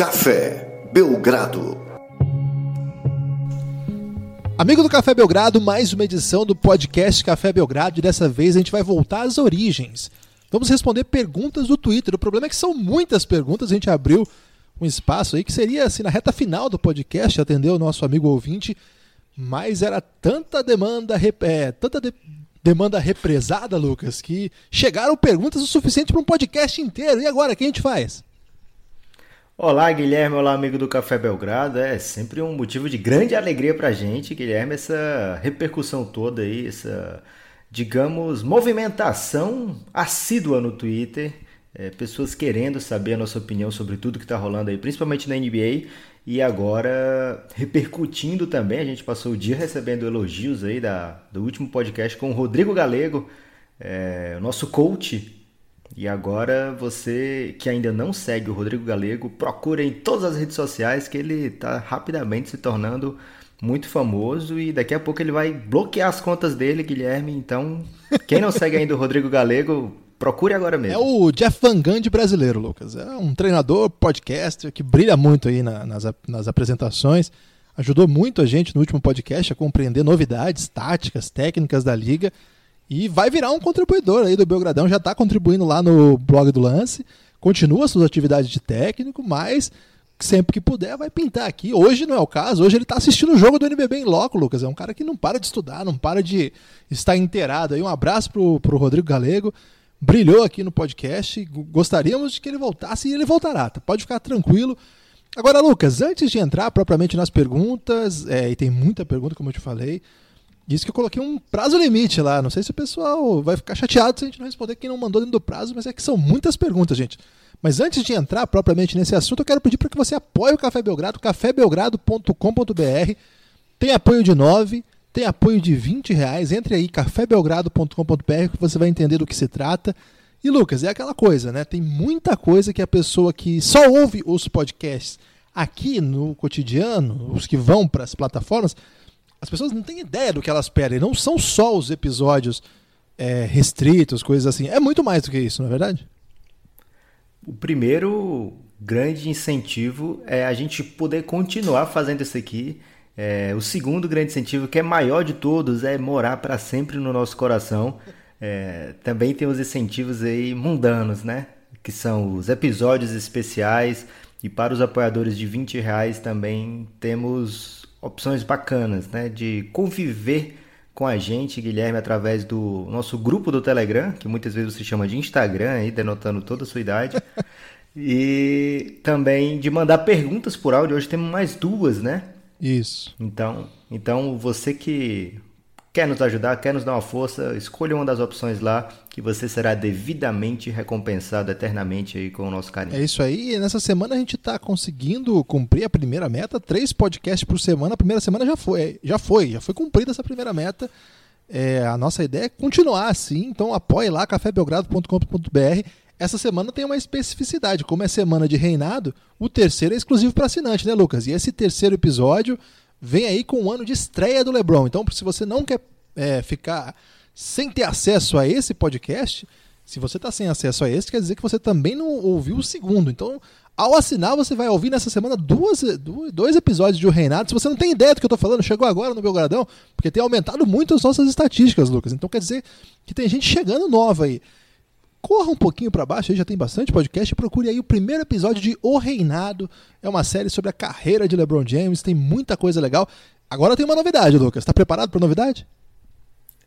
Café Belgrado. Amigo do Café Belgrado, mais uma edição do podcast Café Belgrado e dessa vez a gente vai voltar às origens. Vamos responder perguntas do Twitter. O problema é que são muitas perguntas, a gente abriu um espaço aí que seria assim na reta final do podcast atender o nosso amigo ouvinte, mas era tanta demanda, é, tanta de, demanda represada, Lucas, que chegaram perguntas o suficiente para um podcast inteiro. E agora, o que a gente faz? Olá, Guilherme. Olá, amigo do Café Belgrado. É sempre um motivo de grande alegria pra gente, Guilherme, essa repercussão toda aí, essa, digamos, movimentação assídua no Twitter. É, pessoas querendo saber a nossa opinião sobre tudo que está rolando aí, principalmente na NBA. E agora repercutindo também, a gente passou o dia recebendo elogios aí da, do último podcast com o Rodrigo Galego, é, nosso coach. E agora você que ainda não segue o Rodrigo Galego, procura em todas as redes sociais que ele está rapidamente se tornando muito famoso e daqui a pouco ele vai bloquear as contas dele, Guilherme. Então, quem não segue ainda o Rodrigo Galego, Procure agora mesmo. É o Jeff Van Gundy brasileiro, Lucas. É um treinador, podcaster que brilha muito aí na, nas, nas apresentações. Ajudou muito a gente no último podcast a compreender novidades, táticas, técnicas da liga. E vai virar um contribuidor aí do Belgradão. Já está contribuindo lá no blog do Lance. Continua suas atividades de técnico, mas sempre que puder vai pintar aqui. Hoje não é o caso, hoje ele está assistindo o jogo do NBB em loco, Lucas. É um cara que não para de estudar, não para de estar inteirado. Aí um abraço pro, pro Rodrigo Galego brilhou aqui no podcast. Gostaríamos de que ele voltasse e ele voltará. Tá? Pode ficar tranquilo. Agora, Lucas, antes de entrar propriamente nas perguntas, é, e tem muita pergunta, como eu te falei, disse que eu coloquei um prazo limite lá. Não sei se o pessoal vai ficar chateado se a gente não responder quem não mandou dentro do prazo, mas é que são muitas perguntas, gente. Mas antes de entrar propriamente nesse assunto, eu quero pedir para que você apoie o Café Belgrado, cafébelgrado.com.br. Tem apoio de 9, tem apoio de 20 reais. Entre aí, cafébelgrado.com.br que você vai entender do que se trata. E Lucas, é aquela coisa, né? Tem muita coisa que a pessoa que só ouve os podcasts aqui no cotidiano, os que vão para as plataformas, as pessoas não têm ideia do que elas perdem. Não são só os episódios é, restritos, coisas assim. É muito mais do que isso, não é verdade? O primeiro grande incentivo é a gente poder continuar fazendo isso aqui é, o segundo grande incentivo, que é maior de todos, é morar para sempre no nosso coração. É, também tem os incentivos aí mundanos, né? Que são os episódios especiais. E para os apoiadores de 20 reais também temos opções bacanas, né? De conviver com a gente, Guilherme, através do nosso grupo do Telegram, que muitas vezes você chama de Instagram, aí, denotando toda a sua idade. e também de mandar perguntas por áudio. Hoje temos mais duas, né? Isso. Então, então você que quer nos ajudar, quer nos dar uma força, escolha uma das opções lá que você será devidamente recompensado eternamente aí com o nosso carinho. É isso aí. E nessa semana a gente está conseguindo cumprir a primeira meta, três podcasts por semana. A primeira semana já foi, já foi, já foi cumprida essa primeira meta. É, a nossa ideia é continuar assim, então apoie lá cafébelgrado.com.br. Essa semana tem uma especificidade, como é semana de reinado, o terceiro é exclusivo para assinante, né, Lucas? E esse terceiro episódio vem aí com o ano de estreia do LeBron. Então, se você não quer é, ficar sem ter acesso a esse podcast, se você está sem acesso a esse, quer dizer que você também não ouviu o segundo. Então, ao assinar, você vai ouvir nessa semana duas, dois episódios de O Reinado. Se você não tem ideia do que eu estou falando, chegou agora no Belgradão, porque tem aumentado muito as nossas estatísticas, Lucas. Então quer dizer que tem gente chegando nova aí corra um pouquinho para baixo, aí já tem bastante podcast, procure aí o primeiro episódio de O Reinado. É uma série sobre a carreira de LeBron James, tem muita coisa legal. Agora tem uma novidade, Lucas. Está preparado para novidade?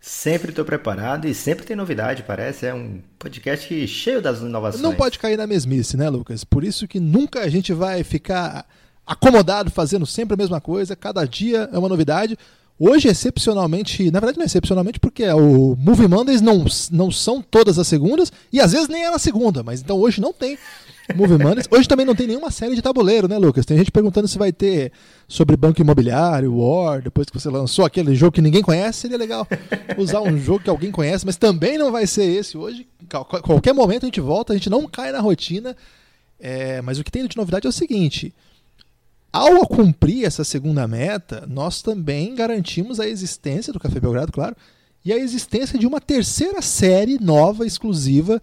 Sempre estou preparado e sempre tem novidade, parece. É um podcast cheio das inovações. Não pode cair na mesmice, né, Lucas? Por isso que nunca a gente vai ficar acomodado fazendo sempre a mesma coisa. Cada dia é uma novidade. Hoje, excepcionalmente, na verdade não é excepcionalmente porque o Movie Mondays não, não são todas as segundas e às vezes nem é na segunda, mas então hoje não tem Movie Mondays. Hoje também não tem nenhuma série de tabuleiro, né, Lucas? Tem gente perguntando se vai ter sobre banco imobiliário, War, depois que você lançou aquele jogo que ninguém conhece, seria legal usar um jogo que alguém conhece, mas também não vai ser esse hoje. Qualquer momento a gente volta, a gente não cai na rotina. É, mas o que tem de novidade é o seguinte: ao cumprir essa segunda meta, nós também garantimos a existência do Café Belgrado, claro, e a existência de uma terceira série nova, exclusiva.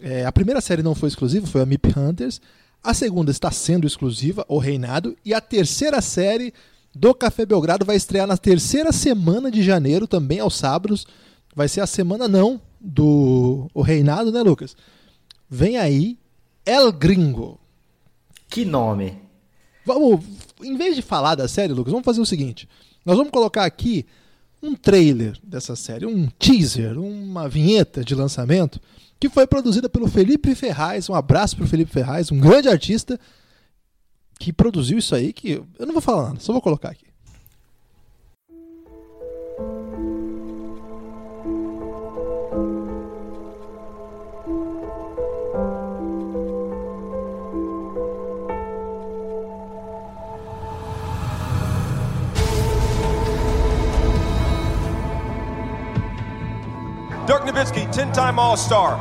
É, a primeira série não foi exclusiva, foi a MIP Hunters. A segunda está sendo exclusiva, O Reinado. E a terceira série do Café Belgrado vai estrear na terceira semana de janeiro, também aos sábados. Vai ser a semana não do O Reinado, né, Lucas? Vem aí El Gringo. Que nome! Vamos, em vez de falar da série, Lucas, vamos fazer o seguinte. Nós vamos colocar aqui um trailer dessa série, um teaser, uma vinheta de lançamento que foi produzida pelo Felipe Ferraz. Um abraço para o Felipe Ferraz, um grande artista que produziu isso aí, que eu não vou falar nada, só vou colocar aqui. Nowitzki, 10-time All-Star,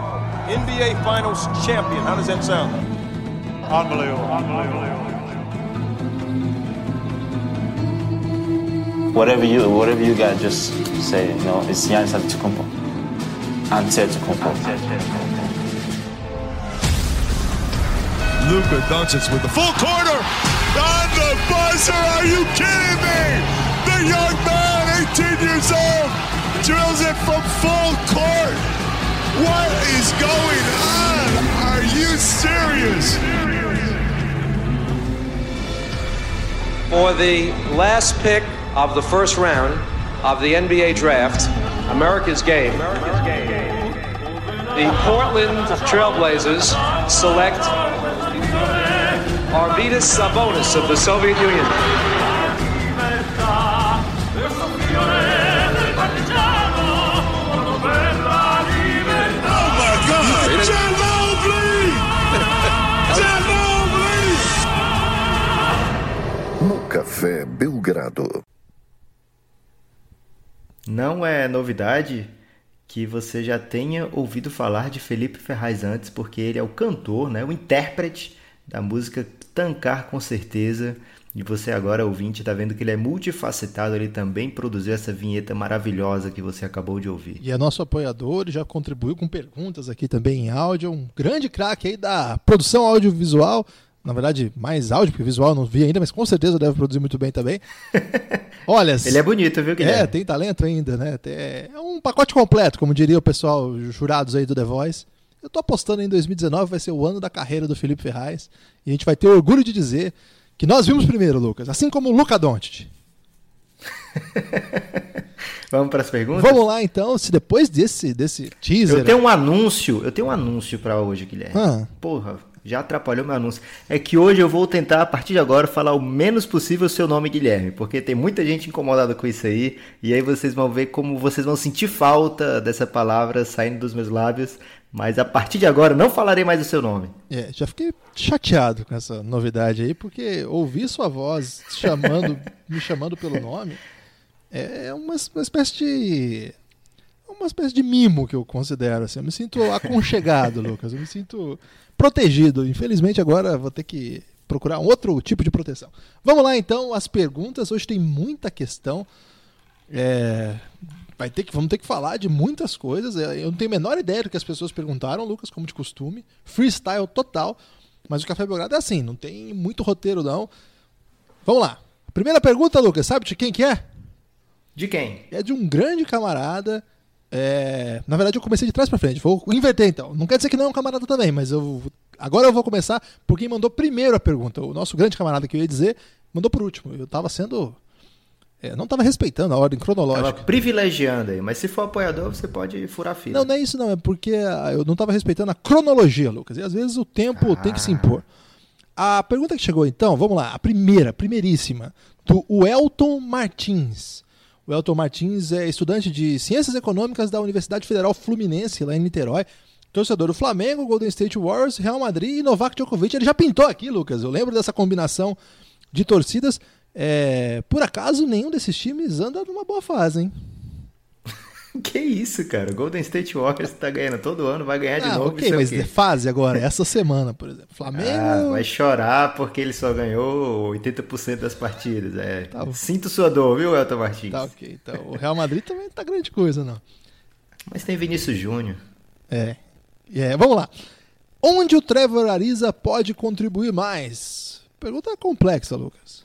NBA Finals champion. How does that sound? Unbelievable. Unbelievable. Whatever you whatever you got, just say it. You know, it's Giannis Antetokounmpo. Antetokounmpo. Luka Doncic with the full corner on the buzzer. Are you kidding me? The young man, 18 years old, drills it from full court. What is going on? Are you serious? For the last pick of the first round of the NBA draft, America's game. The Portland Trailblazers select Arvidas Sabonis of the Soviet Union. Belgrado. Não é novidade que você já tenha ouvido falar de Felipe Ferraz antes, porque ele é o cantor, né, o intérprete da música Tancar com certeza. E você agora, ouvinte, está vendo que ele é multifacetado, ele também produziu essa vinheta maravilhosa que você acabou de ouvir. E é nosso apoiador, já contribuiu com perguntas aqui também em áudio, um grande craque aí da produção audiovisual. Na verdade, mais áudio, porque visual eu não vi ainda, mas com certeza deve produzir muito bem também. Olha, Ele é bonito, viu, Guilherme? É, tem talento ainda, né? É um pacote completo, como diria o pessoal, os jurados aí do The Voice. Eu tô apostando em 2019 vai ser o ano da carreira do Felipe Ferraz. E a gente vai ter orgulho de dizer que nós vimos primeiro, Lucas. Assim como o Luca Doncic. Vamos para as perguntas? Vamos lá então, se depois desse, desse teaser... Eu tenho um anúncio, eu tenho um anúncio para hoje, Guilherme. Ah. Porra, já atrapalhou meu anúncio. É que hoje eu vou tentar, a partir de agora, falar o menos possível o seu nome, Guilherme, porque tem muita gente incomodada com isso aí, e aí vocês vão ver como vocês vão sentir falta dessa palavra saindo dos meus lábios, mas a partir de agora não falarei mais o seu nome. É, já fiquei chateado com essa novidade aí, porque ouvir sua voz chamando, me chamando pelo nome é uma, uma espécie de. Uma espécie de mimo que eu considero. Assim. Eu me sinto aconchegado, Lucas. Eu me sinto protegido. Infelizmente, agora vou ter que procurar um outro tipo de proteção. Vamos lá então, as perguntas. Hoje tem muita questão. É, vai ter que, vamos ter que falar de muitas coisas. É, Eu não tenho a menor ideia do que as pessoas perguntaram, Lucas, como de costume. Freestyle total. Mas o Café Belgrado é assim, não tem muito roteiro, não. Vamos lá. Primeira pergunta, Lucas, sabe de quem que é? De quem? É de um grande camarada. É, Na verdade, eu comecei de trás pra frente. Vou inverter então. Não quer dizer que não é um camarada também, mas eu agora eu vou começar por quem mandou primeiro a pergunta. O nosso grande camarada que eu ia dizer mandou por último. Eu tava sendo. é, não tava respeitando a ordem Tava cronológica. privilegiando aí, mas se for apoiador, você pode furar a fila. Não, não é isso não, é porque ah, eu não estava respeitando a cronologia, Lucas. E às vezes o tempo tem que se impor. A pergunta que chegou então, vamos lá, a primeira, primeiríssima, do Welton Martins. O Elton Martins é estudante de Ciências Econômicas da Universidade Federal Fluminense, lá em Niterói. Torcedor do Flamengo, Golden State Warriors, Real Madrid e Novak Djokovic. Ele já pintou aqui, Lucas. Eu lembro dessa combinação de torcidas. É, por acaso, nenhum desses times anda numa boa fase, hein? Que isso, cara? O Golden State Warriors tá ganhando todo ano, vai ganhar de Ah, novo. ok, é mas fase agora, essa semana, por exemplo. Flamengo. Ah, vai chorar porque ele só ganhou 80% das partidas. É. Tá. Sinto sua dor, viu, Elton Martins? Tá ok. Então, o Real Madrid também não tá grande coisa, não. Mas tem Vinícius Júnior. É. É, vamos lá. Onde o Trevor Ariza pode contribuir mais? Pergunta complexa, Lucas.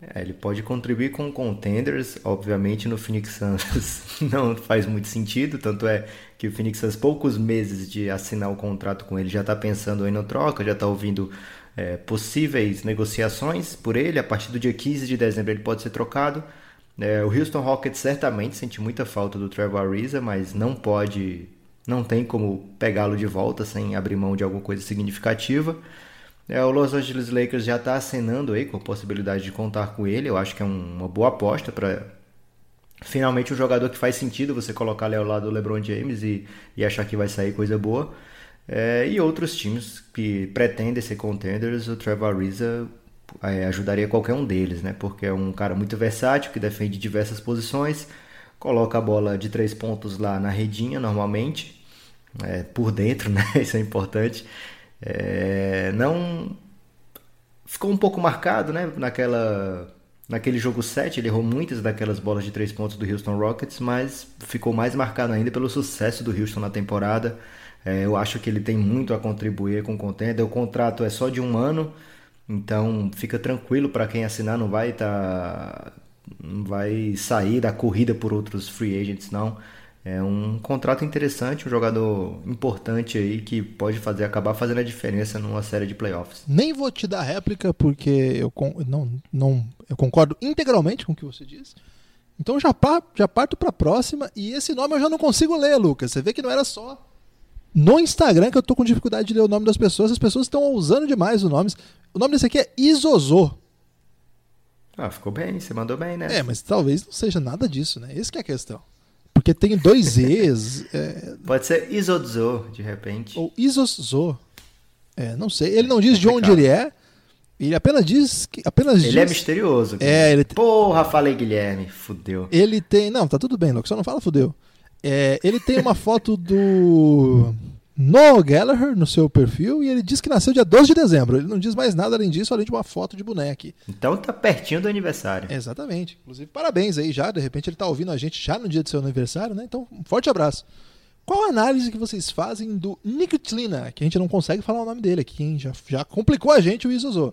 É, ele pode contribuir com contenders, obviamente no Phoenix Suns não faz muito sentido, tanto é que o Phoenix Suns, poucos meses de assinar o contrato com ele, já está pensando aí no troca, já está ouvindo é, possíveis negociações por ele, a partir do dia 15 de dezembro ele pode ser trocado. É, o Houston Rockets certamente sente muita falta do Trevor Ariza, mas não pode, não tem como pegá-lo de volta sem abrir mão de alguma coisa significativa. É, o Los Angeles Lakers já está acenando aí com a possibilidade de contar com ele. Eu acho que é um, uma boa aposta para finalmente um jogador que faz sentido você colocar ali ao lado do LeBron James e, e achar que vai sair coisa boa. É, e outros times que pretendem ser contenders, o Trevor Ariza é, ajudaria qualquer um deles, né? Porque é um cara muito versátil que defende diversas posições, coloca a bola de três pontos lá na redinha normalmente, é, por dentro, né? Isso é importante. É, não ficou um pouco marcado, né? Naquela naquele jogo 7, ele errou muitas daquelas bolas de três pontos do Houston Rockets, mas ficou mais marcado ainda pelo sucesso do Houston na temporada. É, eu acho que ele tem muito a contribuir com o contender. O contrato é só de um ano, então fica tranquilo para quem assinar, não vai tá, não vai sair da corrida por outros free agents, não. É um contrato interessante, um jogador importante aí que pode fazer acabar fazendo a diferença numa série de playoffs. Nem vou te dar réplica porque eu, não, não, eu concordo integralmente com o que você disse. Então já, já parto para a próxima e esse nome eu já não consigo ler, Lucas. Você vê que não era só no Instagram que eu tô com dificuldade de ler o nome das pessoas. As pessoas estão usando demais os nomes. O nome desse aqui é Isozô. Ah, ficou bem, você mandou bem, né? É, mas talvez não seja nada disso, né? Esse que é a questão. Porque tem dois E's. É... Pode ser Isodzo, de repente. Ou Isozo. É, não sei. Ele não diz de onde ele é. Ele apenas diz que. Apenas ele diz... é misterioso. É, ele... Porra, falei Guilherme. Fudeu. Ele tem. Não, tá tudo bem, Lucas. Só não fala fudeu. É, ele tem uma foto do. Noah Gallagher no seu perfil e ele diz que nasceu dia 12 de dezembro. Ele não diz mais nada além disso, além de uma foto de boneco. Então tá pertinho do aniversário. Exatamente. Inclusive, parabéns aí já. De repente ele tá ouvindo a gente já no dia do seu aniversário, né? Então, um forte abraço. Qual a análise que vocês fazem do Nick Tlina? Que a gente não consegue falar o nome dele aqui, hein? Já, já complicou a gente o Isozo.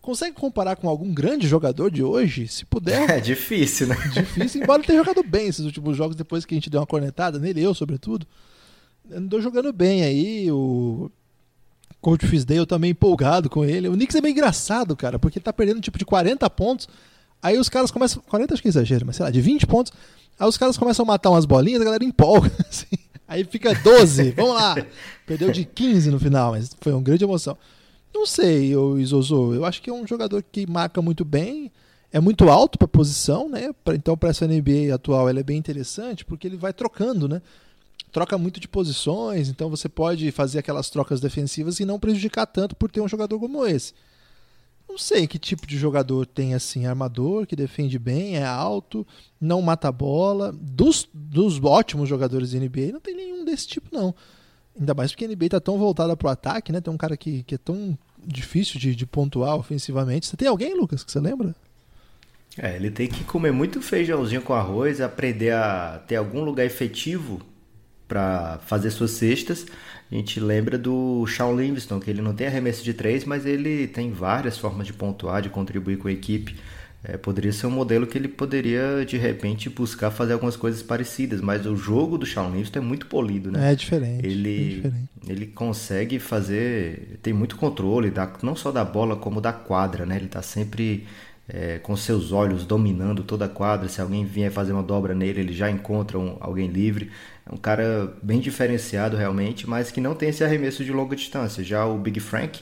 Consegue comparar com algum grande jogador de hoje? Se puder. É difícil, né? Difícil, embora ele tenha jogado bem esses últimos jogos depois que a gente deu uma cornetada nele, eu sobretudo andou jogando bem aí. O Coach Fisdale também empolgado com ele. O Knicks é meio engraçado, cara, porque ele tá perdendo tipo de 40 pontos. Aí os caras começam. 40 acho que é exagero, mas sei lá, de 20 pontos. Aí os caras começam a matar umas bolinhas, a galera empolga. Assim. Aí fica 12, vamos lá. Perdeu de 15 no final, mas foi uma grande emoção. Não sei, o Isozo. Eu acho que é um jogador que marca muito bem. É muito alto para posição, né? Então, para essa NBA atual, ele é bem interessante porque ele vai trocando, né? Troca muito de posições, então você pode fazer aquelas trocas defensivas e não prejudicar tanto por ter um jogador como esse. Não sei que tipo de jogador tem assim, armador, que defende bem, é alto, não mata a bola. Dos, dos ótimos jogadores da NBA, não tem nenhum desse tipo, não. Ainda mais porque a NBA está tão voltada para o ataque, né? Tem um cara que, que é tão difícil de, de pontuar ofensivamente. Você tem alguém, Lucas, que você lembra? É, ele tem que comer muito feijãozinho com arroz, aprender a ter algum lugar efetivo para fazer suas cestas. A gente lembra do Shawn Livingston, que ele não tem arremesso de três, mas ele tem várias formas de pontuar, de contribuir com a equipe. É, poderia ser um modelo que ele poderia, de repente, buscar fazer algumas coisas parecidas, mas o jogo do Shawn Livingston é muito polido, né? É diferente. Ele, é diferente. ele consegue fazer, tem muito controle, da, não só da bola, como da quadra, né? Ele está sempre é, com seus olhos dominando toda a quadra. Se alguém vier fazer uma dobra nele, ele já encontra um, alguém livre. É um cara bem diferenciado realmente, mas que não tem esse arremesso de longa distância. Já o Big Frank,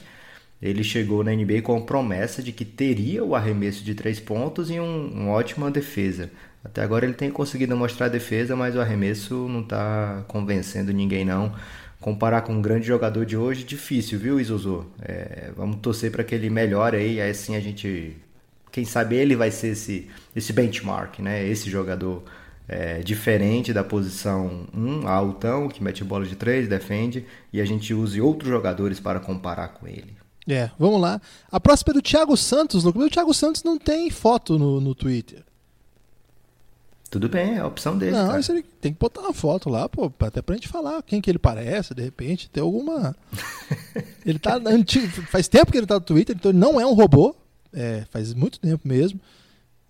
ele chegou na NBA com a promessa de que teria o arremesso de três pontos e um, uma ótima defesa. Até agora ele tem conseguido mostrar a defesa, mas o arremesso não está convencendo ninguém não. Comparar com um grande jogador de hoje, difícil, viu, Izuzu? É, vamos torcer para que ele melhore aí, aí sim a gente quem sabe ele vai ser esse, esse benchmark, né? Esse jogador é, diferente da posição 1, altão, que mete bola de 3, defende, e a gente use outros jogadores para comparar com ele. É, vamos lá. A próxima é do Thiago Santos, Lucas. O Thiago Santos não tem foto no, no Twitter. Tudo bem, é a opção dele. Não, tem que botar uma foto lá, pô, até pra gente falar quem que ele parece, de repente, ter alguma. ele tá faz tempo que ele tá no Twitter, então ele não é um robô, é, faz muito tempo mesmo.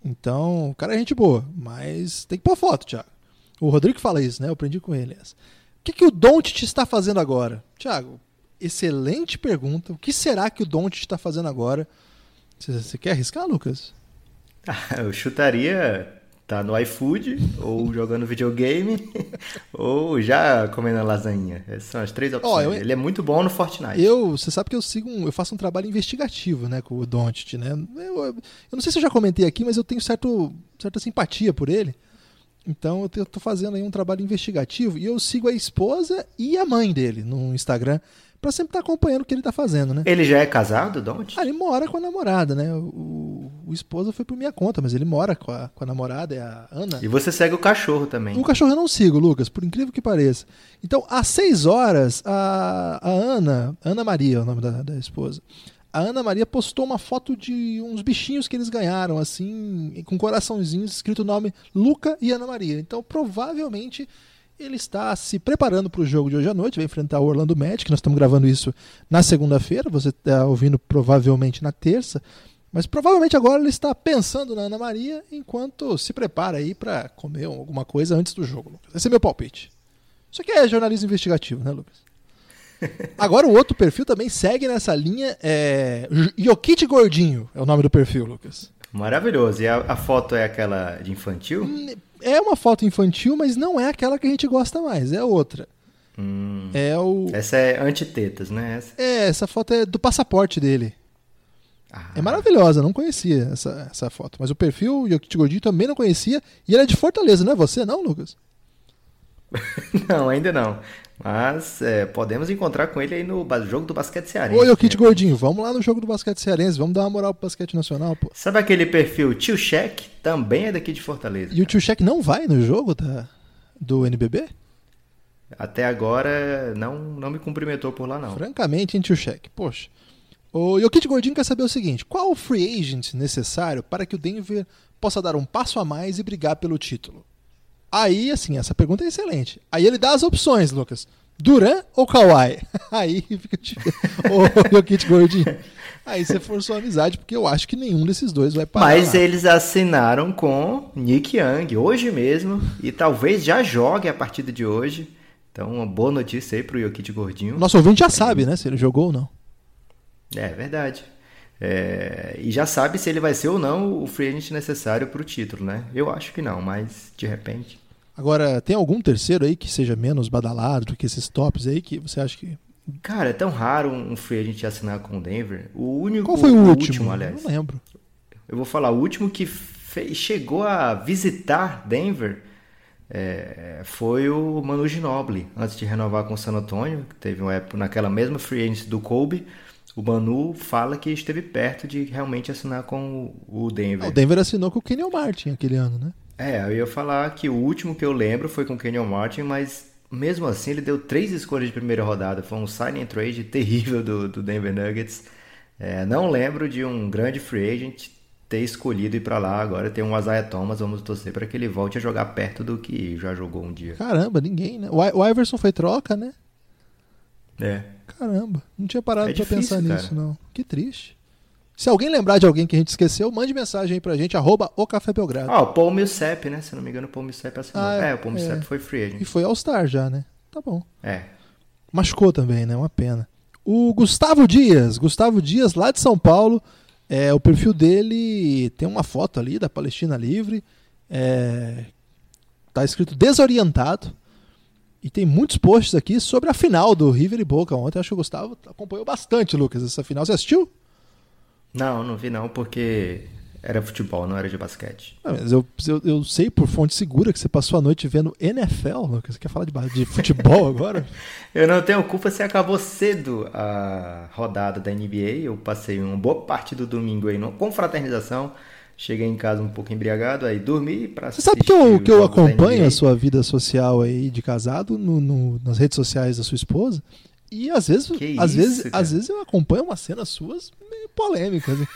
Então, o cara é gente boa, mas tem que pôr foto, Thiago. O Rodrigo fala isso, né? Eu aprendi com ele essa. O que, que o Don't está fazendo agora? Thiago, excelente pergunta. O que será que o Don't está fazendo agora? Você quer arriscar, Lucas? Ah, Eu chutaria tá no iFood, ou jogando videogame, ou já comendo lasanha. Essas são as três opções. Ó, eu- Ele é muito bom no Fortnite. Eu, você sabe que eu sigo um, eu faço um trabalho investigativo, né, com o Doncic, né? Eu, eu não sei se eu já comentei aqui, mas eu tenho certo, certa simpatia por ele. Então eu tô fazendo aí um trabalho investigativo e eu sigo a esposa e a mãe dele no Instagram pra sempre estar acompanhando o que ele tá fazendo, né? Ele já é casado, Don't? Ah, ele mora com a namorada, né? O, o esposa foi por minha conta, mas ele mora com a, com a namorada, é a Ana. E você segue o cachorro também. O cachorro eu não sigo, Lucas, por incrível que pareça. Então, às 6 horas, a, a Ana, Ana Maria é o nome da, da esposa, a Ana Maria postou uma foto de uns bichinhos que eles ganharam, assim, com coraçãozinhos, escrito o nome Luca e Ana Maria. Então, provavelmente, ele está se preparando para o jogo de hoje à noite, vai enfrentar o Orlando Magic, nós estamos gravando isso na segunda-feira, você está ouvindo provavelmente na terça, mas provavelmente agora ele está pensando na Ana Maria enquanto se prepara aí para comer alguma coisa antes do jogo, Lucas. Esse é meu palpite. Isso aqui é jornalismo investigativo, né, Lucas? Agora o outro perfil também segue nessa linha, é Jokic Gordinho é o nome do perfil, Lucas. Maravilhoso. E a, a foto é aquela de infantil? É uma foto infantil, mas não é aquela que a gente gosta mais, é outra. Hum. É o Essa é antitetas, né? Essa. É, essa foto é do passaporte dele. Ah, É maravilhosa, não conhecia essa, essa foto. Mas o perfil, o Jokic Gordinho, também não conhecia. E ele é de Fortaleza, não é você, não, Lucas? Não, ainda não. Mas é, podemos encontrar com ele aí no jogo do basquete cearense. Ô, Jokic né? Gordinho, vamos lá no jogo do basquete cearense, vamos dar uma moral pro basquete nacional, pô. Sabe aquele perfil Tio Check? Também é daqui de Fortaleza. E o Tio Check não vai no jogo da, do NBB? Até agora não, não me cumprimentou por lá, não. Francamente, hein, Tio Check? Poxa. O Jokic Gordinho quer saber o seguinte: qual o free agent necessário para que o Denver possa dar um passo a mais e brigar pelo título? Aí, assim, essa pergunta é excelente. Aí ele dá as opções, Lucas. Duran ou Kawhi? Aí fica. Ô, Jokic Gordinho. Aí você forçou a amizade, porque eu acho que nenhum desses dois vai parar. Mas lá. eles assinaram com Nick Young hoje mesmo e talvez já jogue a partida de hoje. Então, uma boa notícia aí pro Jokic Gordinho. Nosso ouvinte já sabe, né? Se ele jogou ou não. É verdade. É, e já sabe se ele vai ser ou não o free agent necessário pro título, né? Eu acho que não, mas de repente. Agora, tem algum terceiro aí que seja menos badalado do que esses tops aí que você acha que. Cara, é tão raro um free agent assinar com o Denver. O único. Qual foi o, último? aliás. Não lembro. Eu vou falar, o último que chegou a visitar Denver é, foi o Manu Ginobili, antes de renovar com o San Antonio, que teve uma época naquela mesma free agency do Kobe. O Manu fala que esteve perto de realmente assinar com o o Denver. Ah, o Denver assinou com o Kenyon Martin aquele ano, né? É, eu ia falar que o último que eu lembro foi com o Kenyon Martin, mas mesmo assim ele deu três escolhas de primeira rodada. Foi um sign and trade terrível do, do Denver Nuggets. É, não lembro de um grande free agent ter escolhido ir pra lá. Agora tem um Isaiah Thomas, vamos torcer para que ele volte a jogar perto do que já jogou um dia. Caramba, ninguém, né? O Iverson foi troca, né? É. Caramba, não tinha parado É pra difícil, pensar cara. nisso, não. Que triste. Se alguém lembrar de alguém que a gente esqueceu, mande mensagem aí pra gente, arroba o Café Belgrado. Ah, o Paul Millsap, né? Se não me engano, o Paul Millsap assinou. Ah, é, o Paul é. Millsap foi free agent. E foi All-Star já, né? Tá bom. É. Machucou também, né? Uma pena. O Gustavo Dias, Gustavo Dias, lá de São Paulo. É, o perfil dele tem uma foto ali da Palestina Livre. É, tá escrito desorientado. E tem muitos posts aqui sobre a final do River e Boca. Ontem acho que o Gustavo acompanhou bastante, Lucas, essa final. Você assistiu? Não, não vi não, porque era futebol, não era de basquete. Ah, mas eu, eu, eu sei por fonte segura que você passou a noite vendo NFL, Lucas. Você quer falar de, de futebol agora? Eu não tenho culpa se acabou cedo a rodada da NBA. Eu passei uma boa parte do domingo aí numa confraternização. Cheguei em casa um pouco embriagado, aí dormi pra Você sabe que eu, que eu acompanho a sua vida social aí de casado no, no- nas redes sociais da sua esposa. E às vezes, Que às isso, vezes, cara. às vezes eu acompanho umas cenas suas meio polêmicas.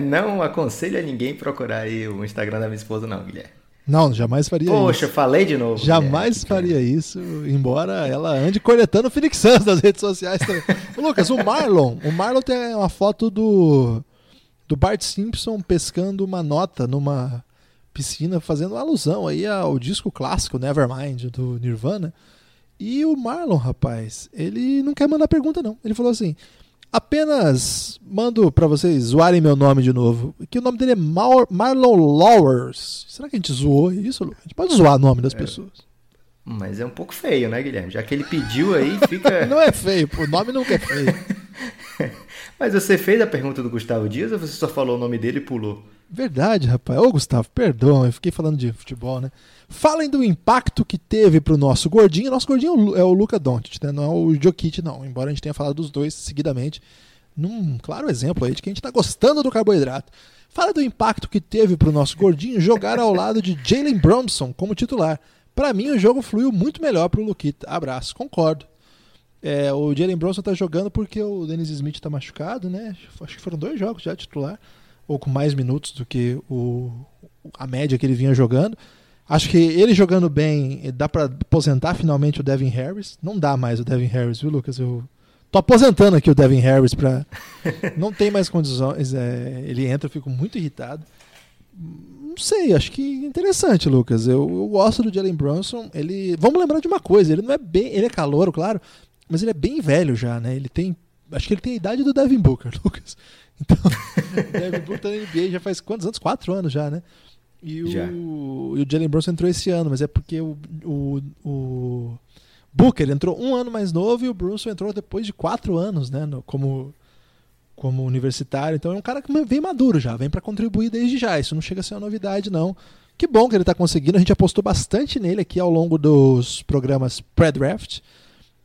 Não aconselho a ninguém procurar aí o Instagram da minha esposa, não, Guilherme. Não, jamais faria Poxa, isso. falei de novo. Jamais Guilherme. faria isso, embora ela ande coletando o Phoenix Suns nas redes sociais também. Ô, Lucas, o Marlon, o Marlon tem uma foto do do Bart Simpson pescando uma nota numa piscina, fazendo alusão aí ao disco clássico Nevermind do Nirvana. E o Marlon, rapaz, ele não quer mandar pergunta não. Ele falou assim: Apenas mando pra vocês zoarem meu nome de novo. Que o nome dele é Mar Marlon Lowers. Será que a gente zoou isso, Lu? A gente pode zoar o nome das pessoas. Mas é um pouco feio, né, Guilherme? Já que ele pediu aí, fica. Não é feio, o nome nunca é feio. Mas você fez a pergunta do Gustavo Dias ou você só falou o nome dele e pulou? Verdade, rapaz. Ô, Gustavo, perdão, eu fiquei falando de futebol, né? Falem do impacto que teve pro nosso gordinho. Nosso gordinho é o Luca Doncic, né? Não é o Jokic, não. Embora a gente tenha falado dos dois seguidamente. Num claro exemplo aí de que a gente tá gostando do carboidrato. Fala do impacto que teve pro nosso gordinho jogar ao lado de Jalen Brunson como titular. Para mim, o jogo fluiu muito melhor pro Luquita. Abraço, concordo. É, o Jalen Bronson tá jogando porque o Dennis Smith tá machucado, né? Acho que foram dois jogos já titular, ou com mais minutos do que o, a média que ele vinha jogando. Acho que ele jogando bem, dá para aposentar finalmente o Devin Harris. Não dá mais o Devin Harris, viu, Lucas? Eu tô aposentando aqui o Devin Harris para não tem mais condições. É, ele entra, eu fico muito irritado. Não sei, acho que interessante, Lucas. Eu, eu gosto do Jalen Brunson. Ele, vamos lembrar de uma coisa. Ele não é bem, ele é calouro, claro, mas ele é bem velho já, né? Ele tem, acho que ele tem a idade do Devin Booker, Lucas. Então, Devin Booker tá na NBA já faz quantos anos? Quatro anos já, né? E o, Já. e o Jalen Brunson entrou esse ano, mas é porque o, o, o Booker entrou um ano mais novo e o Brunson entrou depois de quatro anos, né? no- como, como universitário. Então é um cara que vem maduro já, vem para contribuir desde já. Isso não chega a ser uma novidade, não. Que bom que ele tá conseguindo. A gente apostou bastante nele aqui ao longo dos programas pré-draft.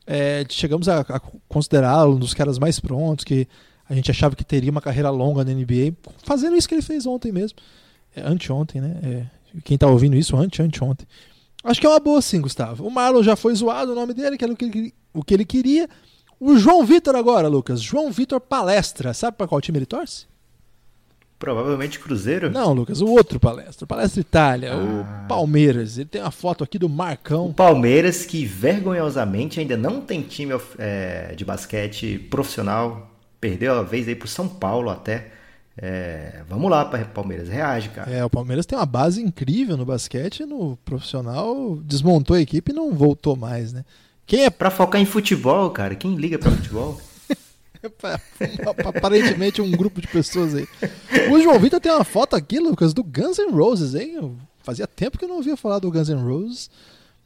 É, chegamos a, a considerá-lo um dos caras mais prontos, que a gente achava que teria uma carreira longa na NBA, fazendo isso que ele fez ontem mesmo. É, anteontem, né? É, quem tá ouvindo isso, ante, anteontem. Acho que é uma boa sim, Gustavo. O Marlon já foi zoado o nome dele, que era o que ele, o que ele queria. O João Vitor agora, Lucas. João Vitor Palestra. Sabe para qual time ele torce? Provavelmente Cruzeiro? Não, Lucas, o outro Palestra. O Palestra Itália, Ah. o Palmeiras. Ele tem uma foto aqui do Marcão. O Palmeiras, que vergonhosamente ainda não tem time é, de basquete profissional, perdeu a vez aí pro São Paulo até. É, vamos lá, Pa- Palmeiras, reage, cara. É, o Palmeiras tem uma base incrível no basquete, no profissional, desmontou a equipe e não voltou mais, né? Quem é Pra focar em futebol, cara, quem liga pra futebol? aparentemente um grupo de pessoas aí. O João Vitor tem uma foto aqui, Lucas, do Guns N' Roses, hein? Eu- fazia tempo que eu não ouvia falar do Guns N' Roses.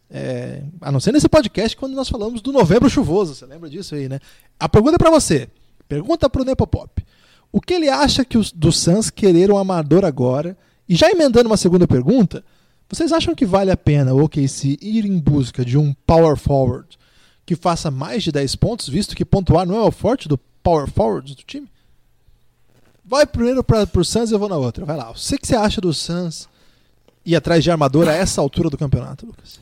É, a não ser nesse podcast quando nós falamos do novembro chuvoso, você lembra disso aí, né? A pergunta é pra você. Pergunta pro Nepopop. O que ele acha que os do Suns querer um amador agora? E já emendando uma segunda pergunta, vocês acham que vale a pena o OKC ir em busca de um power forward que faça mais de 10 pontos, visto que pontuar não é o forte do power forward do time? Vai primeiro para o Suns e eu vou na outra. Vai lá. O que você acha do Suns ir atrás de armador a essa altura do campeonato, Lucas?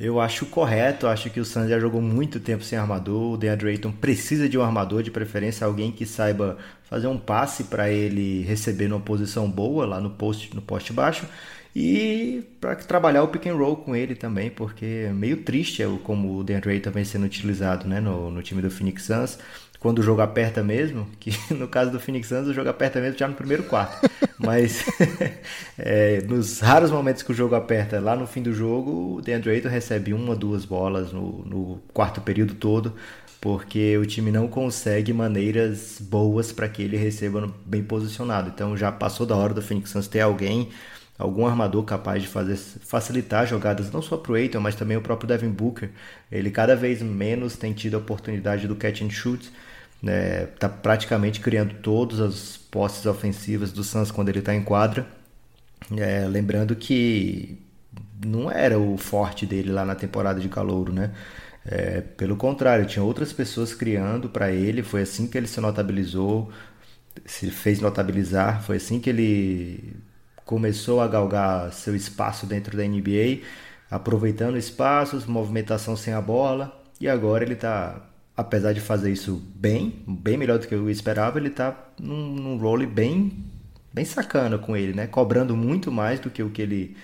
Eu acho correto, acho que o Suns já jogou muito tempo sem armador. O DeAndre Ayton precisa de um armador, de preferência alguém que saiba fazer um passe para ele receber numa posição boa lá no poste, no poste baixo e para trabalhar o pick and roll com ele também, porque é meio triste é como o DeAndre Ayton vem sendo utilizado né, no, no time do Phoenix Suns. Quando o jogo aperta mesmo, que no caso do Phoenix Suns o jogo aperta mesmo já no primeiro quarto. Mas é, nos raros momentos que o jogo aperta lá no fim do jogo, o DeAndre Ayton recebe uma, duas bolas no, no quarto período todo, porque o time não consegue maneiras boas para que ele receba bem posicionado. Então já passou da hora do Phoenix Suns ter alguém, algum armador capaz de fazer facilitar jogadas não só para o Ayton, mas também o próprio Devin Booker. Ele cada vez menos tem tido a oportunidade do catch and shoot né, tá praticamente criando todas as posses ofensivas do Suns quando ele está em quadra. É, lembrando que não era o forte dele lá na temporada de calouro, né? É, pelo contrário, tinha outras pessoas criando para ele. Foi assim que ele se notabilizou, se fez notabilizar. Foi assim que ele começou a galgar seu espaço dentro da NBA, aproveitando espaços, movimentação sem a bola. E agora ele está apesar de fazer isso bem, bem melhor do que eu esperava, ele tá num, num role bem bem sacana com ele, né? Cobrando muito mais do que o que ele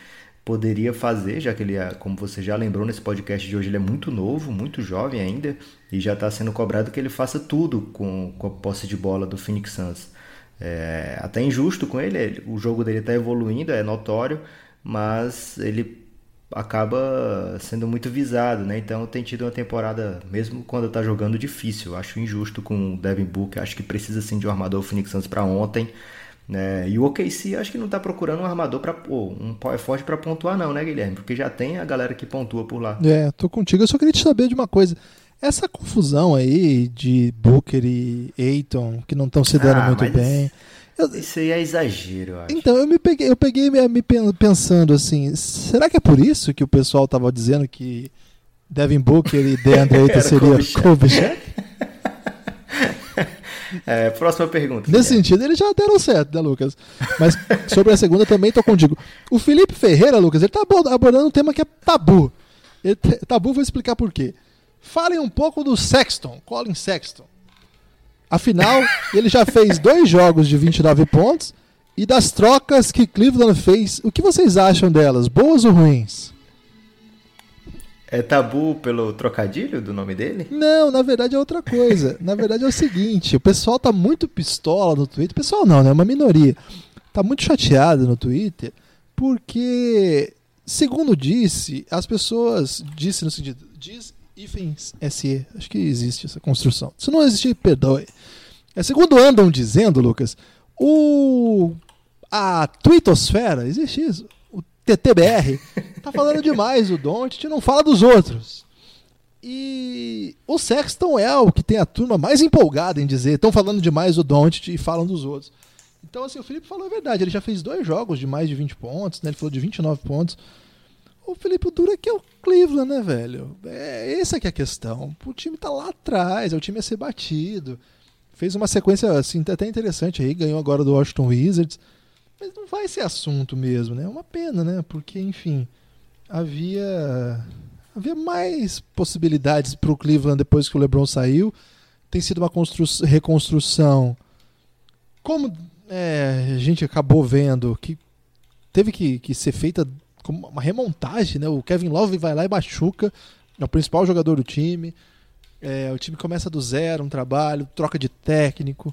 poderia fazer, já que ele, é, como você já lembrou nesse podcast de hoje, ele é muito novo, muito jovem ainda, e já está sendo cobrado que ele faça tudo com, com a posse de bola do Phoenix Suns. É até injusto com ele, o jogo dele está evoluindo, é notório, mas ele acaba sendo muito visado, né? Então tem tido uma temporada, mesmo quando está jogando, difícil. Acho injusto com o Devin Booker, acho que precisa sim de um armador Phoenix Suns para ontem. Né? E o OKC acho que não está procurando um armador para um power forte para pontuar não, né, Guilherme? Porque já tem a galera que pontua por lá. É, tô contigo. Eu só queria te saber de uma coisa. Essa confusão aí de Booker e Aiton, que não estão se dando ah, muito bem. Eu... Isso aí é exagero, eu acho. Então, eu me peguei, eu peguei me, pensando assim, será que é por isso que o pessoal tava dizendo que Devin Booker e DeAndre Ayton seria Kobe É, próxima pergunta. Nesse sentido, eles já deram certo, né, Lucas? Mas sobre a segunda também tô contigo. O Felipe Ferreira, Lucas, ele tá abordando um tema que é tabu. Ele, tabu, vou explicar por quê. Falem um pouco do Sexton, Colin Sexton. Afinal, ele já fez dois jogos de 29 pontos e das trocas que Cleveland fez, o que vocês acham delas? Boas ou ruins? É tabu pelo trocadilho do nome dele? Não, na verdade é outra coisa. na verdade é o seguinte: o pessoal tá muito pistola no Twitter. Pessoal não, né? É uma minoria. Tá muito chateado no Twitter porque, segundo disse, as pessoas. Disse no sentido. Diz ifens SE. Acho que existe essa construção. Se não existir, perdoe. É, segundo andam dizendo, Lucas, o. A Twittosfera, existe isso TTBR, tá falando demais o Doncic, não fala dos outros. E o Sexton é o que tem a turma mais empolgada em dizer, estão falando demais o Doncic e falam dos outros. Então, assim, o Felipe falou a verdade, ele já fez dois jogos de mais de 20 pontos, né? Ele falou de 29 pontos. O Felipe, o duro é que é o Cleveland, né, velho? É, essa que é a questão. O time tá lá atrás, é o time a ser batido. Fez uma sequência, assim, até interessante aí, ganhou agora do Washington Wizards. Mas não vai ser assunto mesmo, né? É uma pena, né? Porque, enfim, havia havia mais possibilidades para o Cleveland depois que o LeBron saiu. Tem sido uma reconstrução. Como é, a gente acabou vendo que teve que, que ser feita como uma remontagem, né? O Kevin Love vai lá e machuca, é o principal jogador do time. É, o time começa do zero, um trabalho, troca de técnico.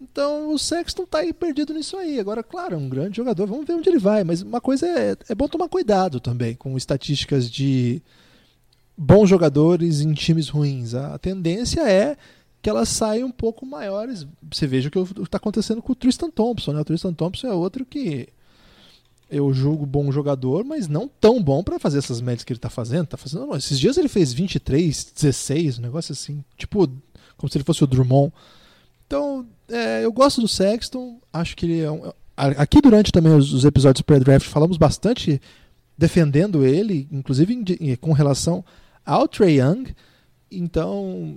Então o Sexton tá aí perdido nisso aí. Agora, claro, é um grande jogador, vamos ver onde ele vai. Mas uma coisa é, é bom tomar cuidado também com estatísticas de bons jogadores em times ruins. A tendência é que elas saiam um pouco maiores. Você veja o que está acontecendo com o Tristan Thompson. Né? O Tristan Thompson é outro que eu julgo bom jogador, mas não tão bom para fazer essas médias que ele está fazendo. Tá fazendo não. Esses dias ele fez 23, 16, um negócio assim. Tipo, como se ele fosse o Drummond. Então, é, eu gosto do Sexton, acho que ele é um, Aqui durante também os, os episódios pré-draft falamos bastante defendendo ele, inclusive com relação ao Trey Young. Então,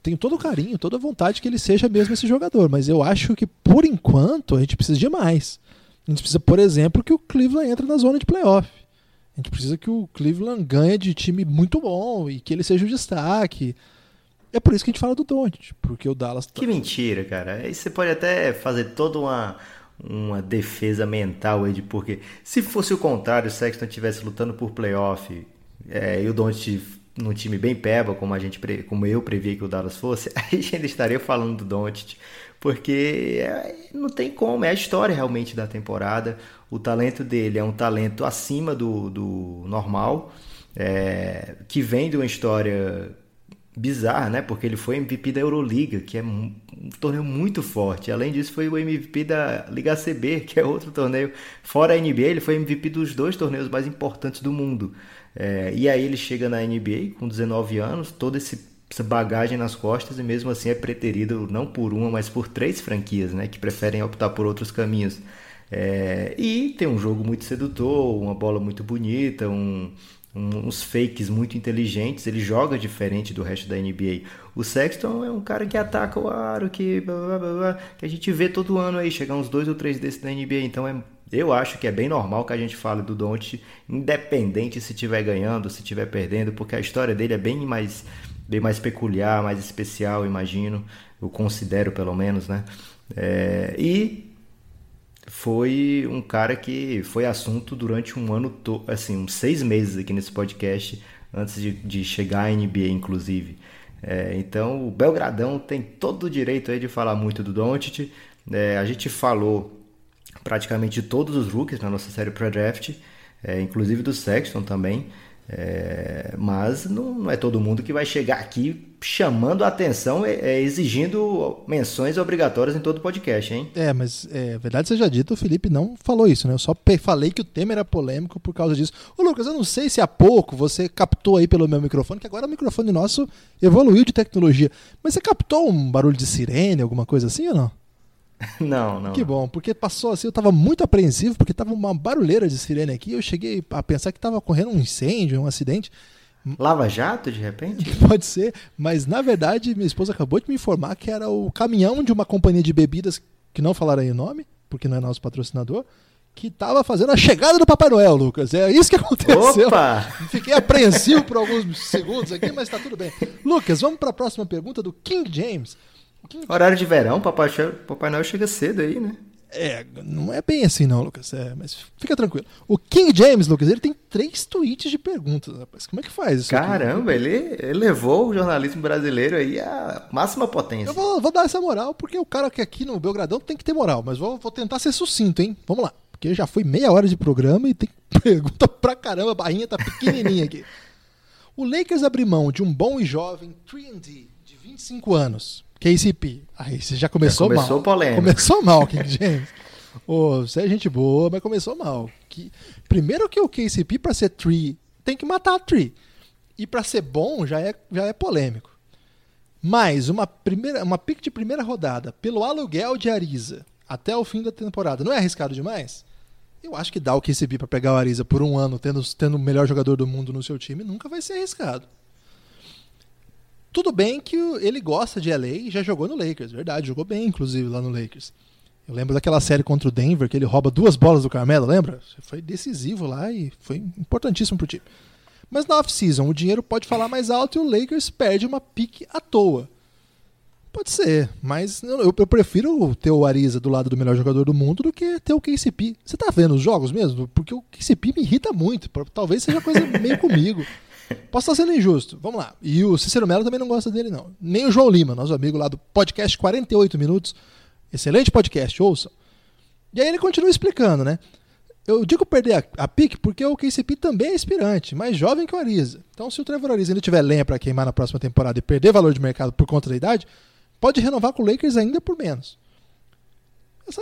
tenho todo o carinho, toda a vontade que ele seja mesmo esse jogador, mas eu acho que por enquanto a gente precisa de mais. A gente precisa, por exemplo, que o Cleveland entre na zona de playoff. A gente precisa que o Cleveland ganhe de time muito bom e que ele seja o destaque. É por isso que a gente fala do Doncic, porque o Dallas... Tá... Que mentira, cara. Aí você pode até fazer toda uma, uma defesa mental aí de porque... Se fosse o contrário, o Sexton estivesse lutando por playoff é, e o Doncic num time bem peba, como, a gente, como eu previa que o Dallas fosse, a gente estaria falando do Doncic, porque é, não tem como, é a história realmente da temporada. O talento dele é um talento acima do, do normal, é, que vem de uma história bizarra, né? Porque ele foi MVP da Euroliga, que é um, torneio muito forte. Além disso, foi o MVP da Liga CB, que é outro torneio. Fora a NBA, ele foi MVP dos dois torneios mais importantes do mundo. É, e aí ele chega na NBA com 19 anos, toda esse, essa bagagem nas costas, e mesmo assim é preterido não por uma, mas por três franquias, né? Que preferem optar por outros caminhos. É, e tem um jogo muito sedutor, uma bola muito bonita, um uns fakes muito inteligentes, ele joga diferente do resto da NBA. O Sexton é um cara que ataca o aro, que, blá, blá, blá, que a gente vê todo ano aí, chegar uns dois ou três desses da NBA. Então é, eu acho que é bem normal que a gente fale do Don't, independente se estiver ganhando, se estiver perdendo, porque a história dele é bem mais, bem mais peculiar, mais especial, imagino. Eu considero pelo menos, né? É, e foi um cara que foi assunto durante um ano, assim, uns seis meses aqui nesse podcast, antes de, de chegar à NBA, inclusive. É, então, o Belgradão tem todo o direito aí de falar muito do Doncic. É, a gente falou praticamente de todos os rookies na nossa série pré-draft, é, inclusive do Sexton também. É, mas não, não, é todo mundo que vai chegar aqui chamando a atenção, é, é, exigindo menções obrigatórias em todo podcast, hein? É, mas é, verdade seja dito, o Felipe não falou isso, né? Eu só falei que o tema era polêmico por causa disso. Ô Lucas, eu não sei se há pouco você captou aí pelo meu microfone, que agora o microfone nosso evoluiu de tecnologia, mas você captou um barulho de sirene, alguma coisa assim ou não? Não, não. Que bom, porque passou assim, eu tava muito apreensivo, porque tava uma barulheira de sirene aqui, eu cheguei a pensar que tava ocorrendo um incêndio, um acidente. Lava Jato, de repente? Pode ser, mas na verdade minha esposa acabou de me informar que era o caminhão de uma companhia de bebidas, que não falaram aí o nome, porque não é nosso patrocinador, que estava fazendo a chegada do Papai Noel, Lucas. É isso que aconteceu. Opa! Fiquei apreensivo por alguns segundos aqui, mas tá tudo bem. Lucas, vamos para a próxima pergunta do King James. Horário de verão, Papai, Papai Noel chega cedo aí, né? É, não é bem assim não, Lucas. É, mas fica tranquilo. O King James, Lucas, ele tem três tweets de perguntas, rapaz. Como é que faz isso? Caramba, ele elevou o jornalismo brasileiro aí à máxima potência. Eu vou, vou, dar essa moral, porque o cara que aqui no Belgradão tem que ter moral, mas vou, vou tentar ser sucinto, hein? Vamos lá. Porque já foi meia hora de programa e tem pergunta pra caramba, a barrinha tá pequenininha aqui. O Lakers abre mão de um bom e jovem 3D de 25 anos KCP. Aí você já começou, já começou mal. Polêmico. Começou mal, King James. oh, você é gente boa, mas começou mal. Que, primeiro que o KCP, para ser tree, tem que matar a tree. E para ser bom, já é, já é polêmico. Mas uma, primeira, uma pick de primeira rodada pelo aluguel de Ariza até o fim da temporada, não é arriscado demais? Eu acho que dar o KCP para pegar o Ariza por um ano, tendo, tendo o melhor jogador do mundo no seu time, nunca vai ser arriscado. Tudo bem que ele gosta de LA e já jogou no Lakers, verdade, jogou bem, inclusive, lá no Lakers. Eu lembro daquela série contra o Denver, que ele rouba duas bolas do Carmelo, lembra? Foi decisivo lá e foi importantíssimo pro time. Mas na off-season, o dinheiro pode falar mais alto e o Lakers perde uma pique à toa. Pode ser, mas eu, eu, prefiro ter o Ariza do lado do melhor jogador do mundo do que ter o KCP. Você tá vendo os jogos mesmo? Porque o KCP me irrita muito. Talvez seja coisa meio comigo. Posso estar sendo injusto. Vamos lá. E o Cícero Melo também não gosta dele, não. Nem o João Lima, nosso amigo lá do podcast 48 Minutos. Excelente podcast, ouçam. E aí ele continua explicando, né? Eu digo perder a, a pique porque o KCP também é inspirante, mais jovem que o Ariza. Então, se o Trevor Ariza ainda tiver lenha para queimar na próxima temporada e perder valor de mercado por conta da idade, pode renovar com o Lakers ainda por menos.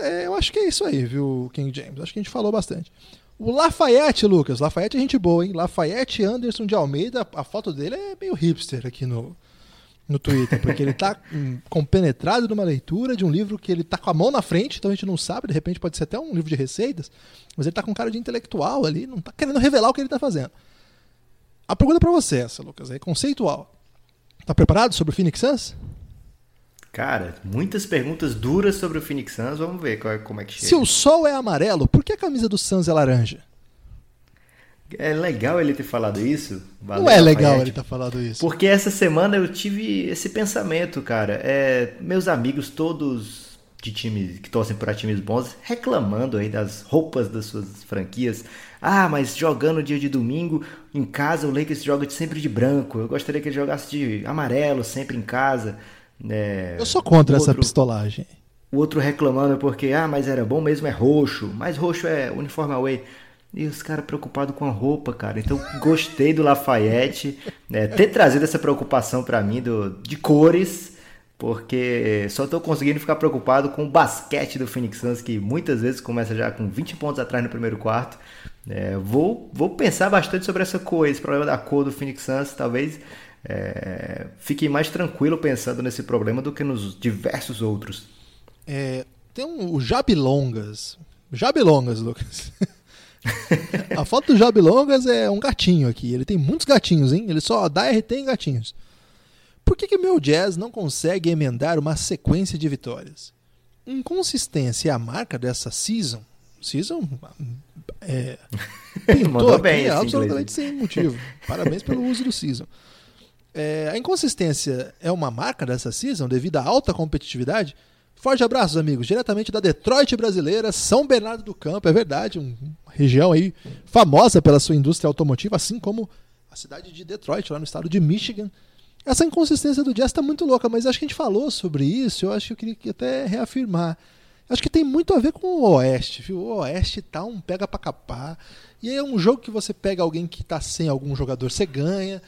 É, eu acho que é isso aí, viu, King James? Acho que a gente falou bastante. O Lafayette, Lucas. Lafayette é gente boa, hein? Lafayette Anderson de Almeida. A foto dele é meio hipster aqui no, no Twitter, porque ele tá compenetrado numa leitura de um livro que ele tá com a mão na frente, então a gente não sabe, de repente pode ser até um livro de receitas, mas ele tá com cara de intelectual ali, não tá querendo revelar o que ele tá fazendo. A pergunta para você é essa, Lucas, é conceitual. Tá preparado sobre o Phoenix Suns? Cara, muitas perguntas duras sobre o Phoenix Suns. Vamos ver qual, como é que chega. Se o sol é amarelo, por que a camisa do Suns é laranja? É legal ele ter falado isso. Valeu, Não é legal ele ter falado isso. Porque essa semana eu tive esse pensamento, cara. É, meus amigos todos de times que torcem para times bons reclamando aí das roupas das suas franquias. Ah, mas jogando dia de domingo em casa o Lakers joga sempre de branco. Eu gostaria que ele jogasse de amarelo sempre em casa. É, eu sou contra essa pistolagem. O outro reclamando porque, ah, mas era bom mesmo é roxo, mas roxo é uniforme away. E os caras preocupados com a roupa, cara. Então gostei do Lafayette né, ter trazido essa preocupação para mim do, de cores, porque só tô conseguindo ficar preocupado com o basquete do Phoenix Suns, que muitas vezes começa já com 20 pontos atrás no primeiro quarto. É, vou, vou pensar bastante sobre essa cor, esse problema da cor do Phoenix Suns, talvez é, fique mais tranquilo pensando nesse problema do que nos diversos outros. É, tem um, o Jabilongas. Jabilongas, Lucas. a foto do Jabilongas é um gatinho aqui. Ele tem muitos gatinhos, hein? Ele só dá RT em gatinhos. Por que, que meu Jazz não consegue emendar uma sequência de vitórias? Inconsistência é a marca dessa season. Season é, pintou aqui bem absolutamente sem motivo. Parabéns pelo uso do season. É, a inconsistência é uma marca dessa season devido à alta competitividade? Forte abraços, amigos. Diretamente da Detroit brasileira, São Bernardo do Campo, é verdade, uma região aí famosa pela sua indústria automotiva, assim como a cidade de Detroit, lá no estado de Michigan. Essa inconsistência do jazz está muito louca, mas acho que a gente falou sobre isso, eu acho que eu queria até reafirmar. Acho que tem muito a ver com o Oeste, viu? O Oeste tá um pega pra capar. E é um jogo que você pega alguém que tá sem algum jogador, você ganha.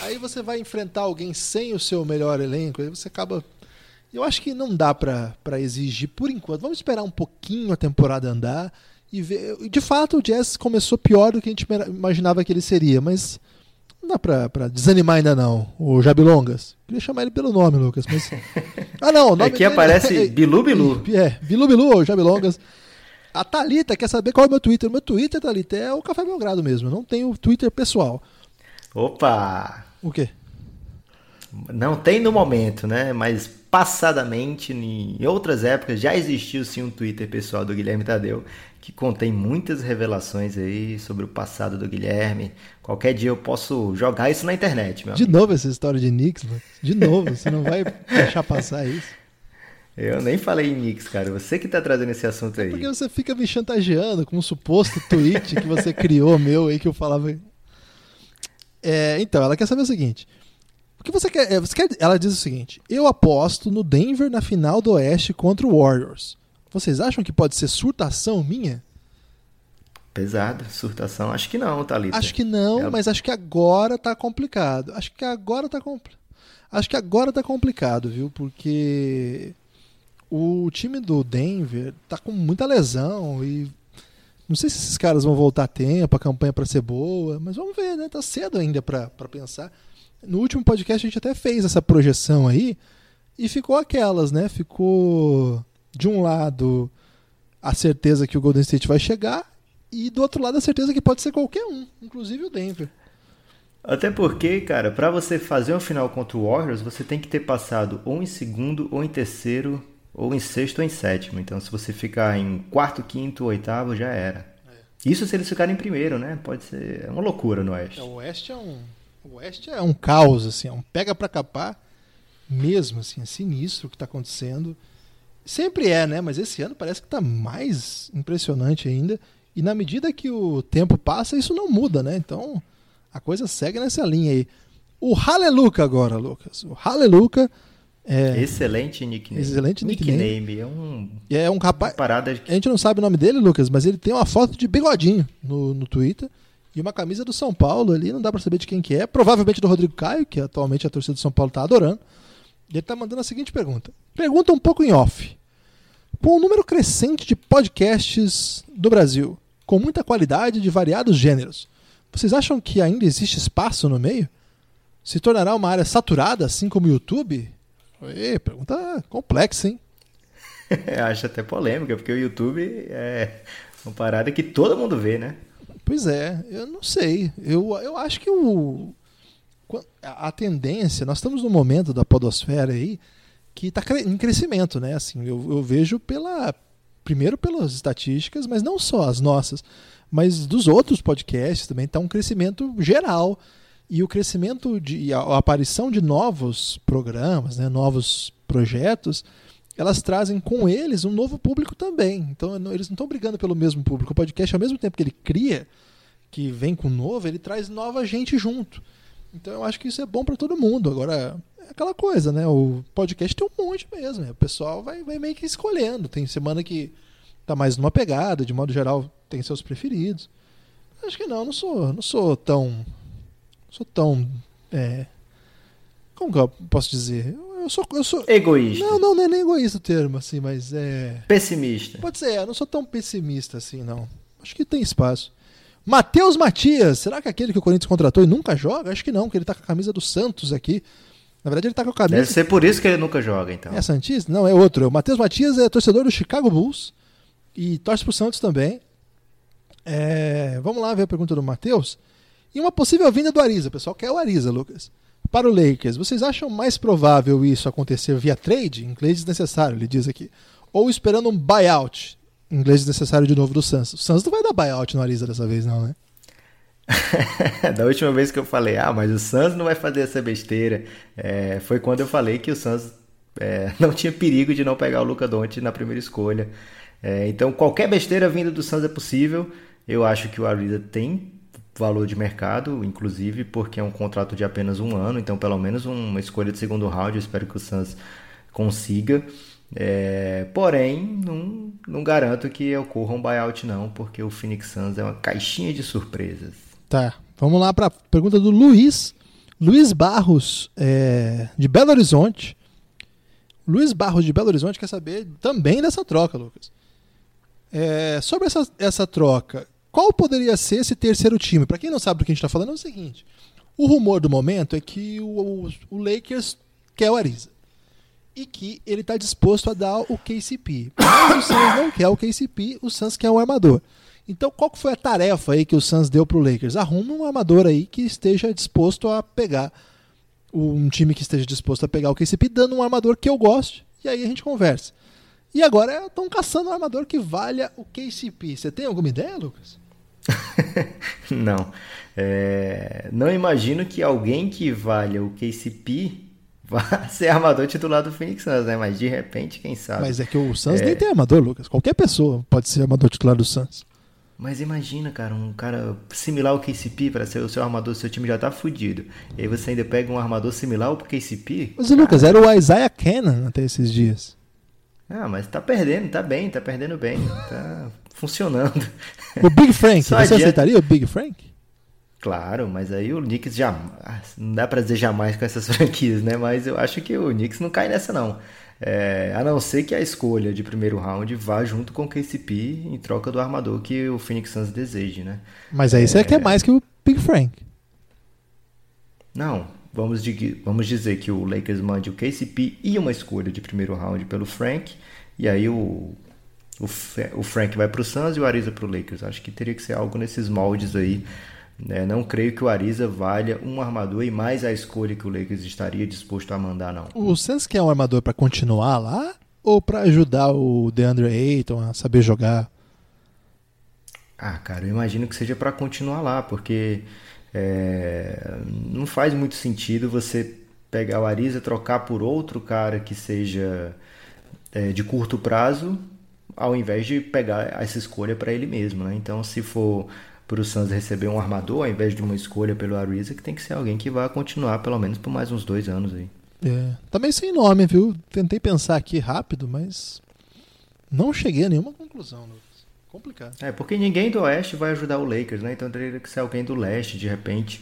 Aí você vai enfrentar alguém sem o seu melhor elenco, aí você acaba. Eu acho que não dá pra, pra exigir por enquanto. Vamos esperar um pouquinho a temporada andar e ver. De fato, o Jazz começou pior do que a gente imaginava que ele seria, mas não dá pra, pra desanimar ainda não. O Jabilongas. Queria chamar ele pelo nome, Lucas, mas. Ah, não. O nome Aqui dele... aparece é... Bilu Bilu. É, Bilu Bilu ou Jabilongas. A Thalita quer saber qual é o meu Twitter. O meu Twitter, Thalita, é o Café Belgrado mesmo. Eu não tenho Twitter pessoal. Opa! O quê? Não tem no momento, né? Mas passadamente, em outras épocas, já existiu sim um Twitter pessoal do Guilherme Tadeu que contém muitas revelações aí sobre o passado do Guilherme. Qualquer dia eu posso jogar isso na internet, meu De amigo. novo essa história de Knicks, mano. De novo, você não vai deixar passar isso. Eu nem falei em Knicks, cara. Você que tá trazendo esse assunto aí. Porque você fica me chantageando com um suposto tweet que você criou meu aí que eu falava. É, então, ela quer saber o seguinte. O que você quer, é, você quer? Ela diz o seguinte: Eu aposto no Denver na final do Oeste contra o Warriors. Vocês acham que pode ser surtação minha? Pesado, surtação, acho que não, Thalita. Acho que não, Ela... mas acho que agora tá complicado. Acho que agora tá complicado. Acho que agora tá complicado, viu? Porque o time do Denver tá com muita lesão e não sei se esses caras vão voltar a tempo, a campanha para ser boa, mas vamos ver, né? Tá cedo ainda para pensar. No último podcast a gente até fez essa projeção aí e ficou aquelas, né? Ficou de um lado, a certeza que o Golden State vai chegar, e do outro lado, a certeza que pode ser qualquer um, inclusive o Denver. Até porque, cara, para você fazer um final contra o Warriors, você tem que ter passado ou em segundo, ou em terceiro, ou em sexto ou em sétimo. Então, se você ficar em quarto, quinto, oitavo, já era. É. Isso se eles ficarem em primeiro, né? Pode ser é uma loucura no Oeste. É, o Oeste é um, o Oeste é um caos, assim, é um pega para capar mesmo, assim, é sinistro o que está acontecendo. Sempre é, né? Mas esse ano parece que está mais impressionante ainda. E na medida que o tempo passa, isso não muda, né? Então a coisa segue nessa linha aí. O Haleluca agora, Lucas. O Haleluca. É... Excelente nickname. Excelente nickname. nickname. É um. É um rapaz. Parada A gente não sabe o nome dele, Lucas, mas ele tem uma foto de bigodinho no, no Twitter e uma camisa do São Paulo ali. Não dá para saber de quem que é. Provavelmente do Rodrigo Caio, que atualmente a torcida do São Paulo tá adorando. Ele está mandando a seguinte pergunta. Pergunta um pouco em off. Com o um número crescente de podcasts do Brasil, com muita qualidade de variados gêneros, vocês acham que ainda existe espaço no meio? Se tornará uma área saturada, assim como o YouTube? Oi, pergunta complexa, hein? Acho até polêmica, porque o YouTube é uma parada que todo mundo vê, né? Pois é, eu não sei. Eu, eu acho que o, a tendência, nós estamos num momento da podosfera aí que está em crescimento, né? Assim, eu, eu, vejo pela primeiro pelas estatísticas, mas não só as nossas, mas dos outros podcasts também está um crescimento geral e o crescimento de a, aparição de novos programas, né? Novos projetos, elas trazem com eles um novo público também. Então eles não estão brigando pelo mesmo público. O podcast, ao mesmo tempo que ele cria, que vem com novo, ele traz nova gente junto. Então eu acho que isso é bom para todo mundo. Agora, é aquela coisa, né? O podcast tem um monte mesmo. Né? O pessoal vai, vai meio que escolhendo. Tem semana que tá mais numa pegada, de modo geral, tem seus preferidos. Acho que não, não sou, não sou tão. Sou tão. É, como que eu posso dizer? Eu sou, eu sou. Egoísta. Não, não, não é nem egoísta o termo, assim, mas é. Pessimista. Pode ser, eu não sou tão pessimista assim, não. Acho que tem espaço. Matheus Matias, será que é aquele que o Corinthians contratou e nunca joga? Acho que não, porque ele tá com a camisa do Santos aqui. Na verdade, ele tá com a camisa. Deve ser por isso que ele nunca joga, então. É Santista? Não, é outro. O Matheus Matias é torcedor do Chicago Bulls e torce pro Santos também. É... Vamos lá ver a pergunta do Matheus. E uma possível vinda do Ariza. O pessoal quer o Ariza, Lucas. Para o Lakers, vocês acham mais provável isso acontecer via trade? Inglês desnecessário, ele diz aqui. Ou esperando um buyout? Inglês desnecessário de novo do Suns. O Suns não vai dar buyout no Ariza dessa vez, não, né? da última vez que eu falei, ah, mas o Suns não vai fazer essa besteira, é, foi quando eu falei que o Suns É, não tinha perigo de não pegar o Luca Doncic na primeira escolha. É, então qualquer besteira vinda do Suns é possível. Eu acho que o Ariza tem valor de mercado, inclusive porque é um contrato de apenas um ano, então pelo menos uma escolha de segundo round. Eu espero que o Suns consiga. É, porém, não, não garanto que ocorra um buyout não, porque o Phoenix Suns é uma caixinha de surpresas. Tá, vamos lá para a pergunta do Luiz. Luiz Barros, é, de Belo Horizonte. Luiz Barros, de Belo Horizonte, quer saber também dessa troca, Lucas. É, sobre essa, essa troca, qual poderia ser esse terceiro time? Para quem não sabe do que a gente está falando, é o seguinte: o rumor do momento é que o, o, o Lakers quer o Ariza e que ele está disposto a dar o KCP. Mas o Suns não quer o KCP, o Suns quer um armador. Então, qual foi a tarefa aí que o Suns deu para o Lakers? Arruma um armador aí que esteja disposto a pegar um time que esteja disposto a pegar o KCP, dando um armador que eu goste, e aí a gente conversa. E agora estão caçando um armador que valha o KCP. Você tem alguma ideia, Lucas? não. É... Não imagino que alguém que valha o KCP vá ser armador titular do Phoenix Suns, né? Mas de repente, quem sabe. Mas é que o Suns é... nem tem armador, Lucas. Qualquer pessoa pode ser armador titular do Suns. Mas imagina, cara, um cara similar ao KCP para ser o seu armador, seu time já tá fudido. E aí você ainda pega um armador similar ao KCP. Mas, Lucas, era o Isaiah Cannon até esses dias. Ah, mas tá perdendo, tá bem, tá perdendo bem. Tá funcionando. O Big Frank, você adianta... aceitaria o Big Frank? Claro, mas aí o Knicks já. Não dá pra dizer jamais com essas franquias, né? Mas eu acho que o Knicks não cai nessa, não. É, a não ser que a escolha de primeiro round vá junto com o KCP em troca do armador que o Phoenix Suns deseje, né? Mas aí você é... quer mais que o Big Frank. Não, vamos, de, vamos dizer que o Lakers mande o KCP e uma escolha de primeiro round pelo Frank, e aí o, o, o Frank vai para o Suns e o Ariza para o Lakers. Acho que teria que ser algo nesses moldes aí né? Não creio que o Ariza valha um armador e mais a escolha que o Lakers estaria disposto a mandar, não. O Suns quer um armador para continuar lá ou para ajudar o DeAndre Ayton a saber jogar? Ah, cara, eu imagino que seja para continuar lá, porque é, não faz muito sentido você pegar o Ariza, trocar por outro cara que seja é, de curto prazo, ao invés de pegar essa escolha para ele mesmo, né? Então, se for para o Suns receber um armador ao invés de uma escolha pelo Ariza, que tem que ser alguém que vá continuar pelo menos por mais uns dois anos aí. É, também sem nome, viu? Tentei pensar aqui rápido, mas não cheguei a nenhuma conclusão, Lucas. Complicado. É, porque ninguém do Oeste vai ajudar o Lakers, né? Então teria que ser alguém do Leste, de repente.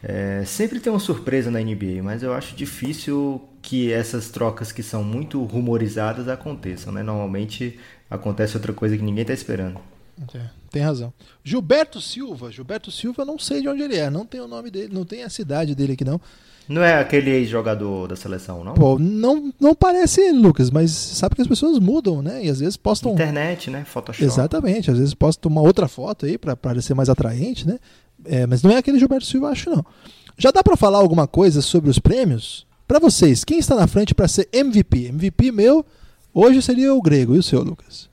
É, sempre tem uma surpresa na NBA, mas eu acho difícil que essas trocas que são muito rumorizadas aconteçam, né? Normalmente acontece outra coisa que ninguém está esperando. É, tem razão. Gilberto Silva. Gilberto Silva, não sei de onde ele é. Não tem o nome dele, não tem a cidade dele aqui, não. Não é aquele ex-jogador da seleção, não? Pô, não, não parece ele, Lucas, mas sabe que as pessoas mudam, né? E às vezes postam. Internet, né? Photoshop. Exatamente, às vezes postam uma outra foto aí para parecer mais atraente, né? É, mas não é aquele Gilberto Silva, acho não. Já dá para falar alguma coisa sobre os prêmios? Para vocês, quem está na frente para ser MVP? MVP meu, hoje seria o grego. E o seu, Lucas?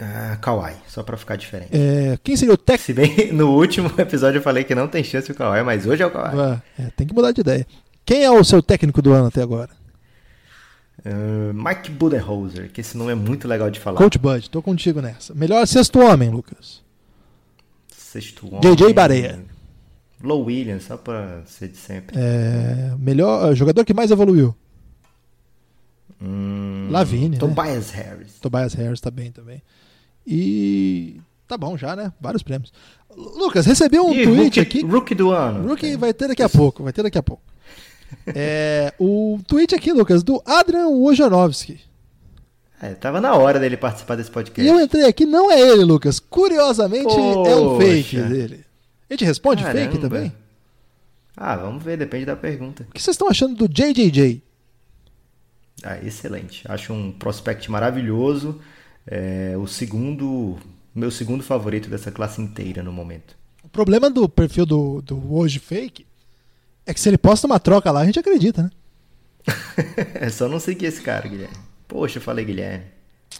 Uh, Kawhi, só pra ficar diferente. É, quem seria o técnico? Se bem no último episódio eu falei que não tem chance o Kawhi, mas hoje é o Kawhi. Ah, é, tem que mudar de ideia. Quem é o seu técnico do ano até agora? Uh, Mike Budenholzer, que esse nome é muito legal de falar. Coach Bud, tô contigo nessa. Melhor sexto homem, Lucas. Sexto homem. JJ Bareia. Low Williams, só pra ser de sempre. É, melhor jogador que mais evoluiu. Hum, Lavigne. Tobias né? Harris. Tobias Harris tá bem também. E tá bom já, né? Vários prêmios. Lucas, recebeu um e tweet rookie, aqui. Rookie do ano. Rookie vai ter daqui a pouco, vai ter daqui a pouco. é, o tweet aqui, Lucas, do Adrian Wojnarowski. É, tava na hora dele participar desse podcast. E eu entrei aqui, não é ele, Lucas. Curiosamente, Poxa. é um fake dele. A gente responde Caramba. fake também? Ah, vamos ver, depende da pergunta. O que vocês estão achando do JJJ? Ah, excelente. Acho um prospect maravilhoso. É, o segundo, meu segundo favorito dessa classe inteira no momento. O problema do perfil do, do hoje fake é que se ele posta uma troca lá, a gente acredita, né? é só não seguir esse cara, Guilherme. Poxa, eu falei Guilherme.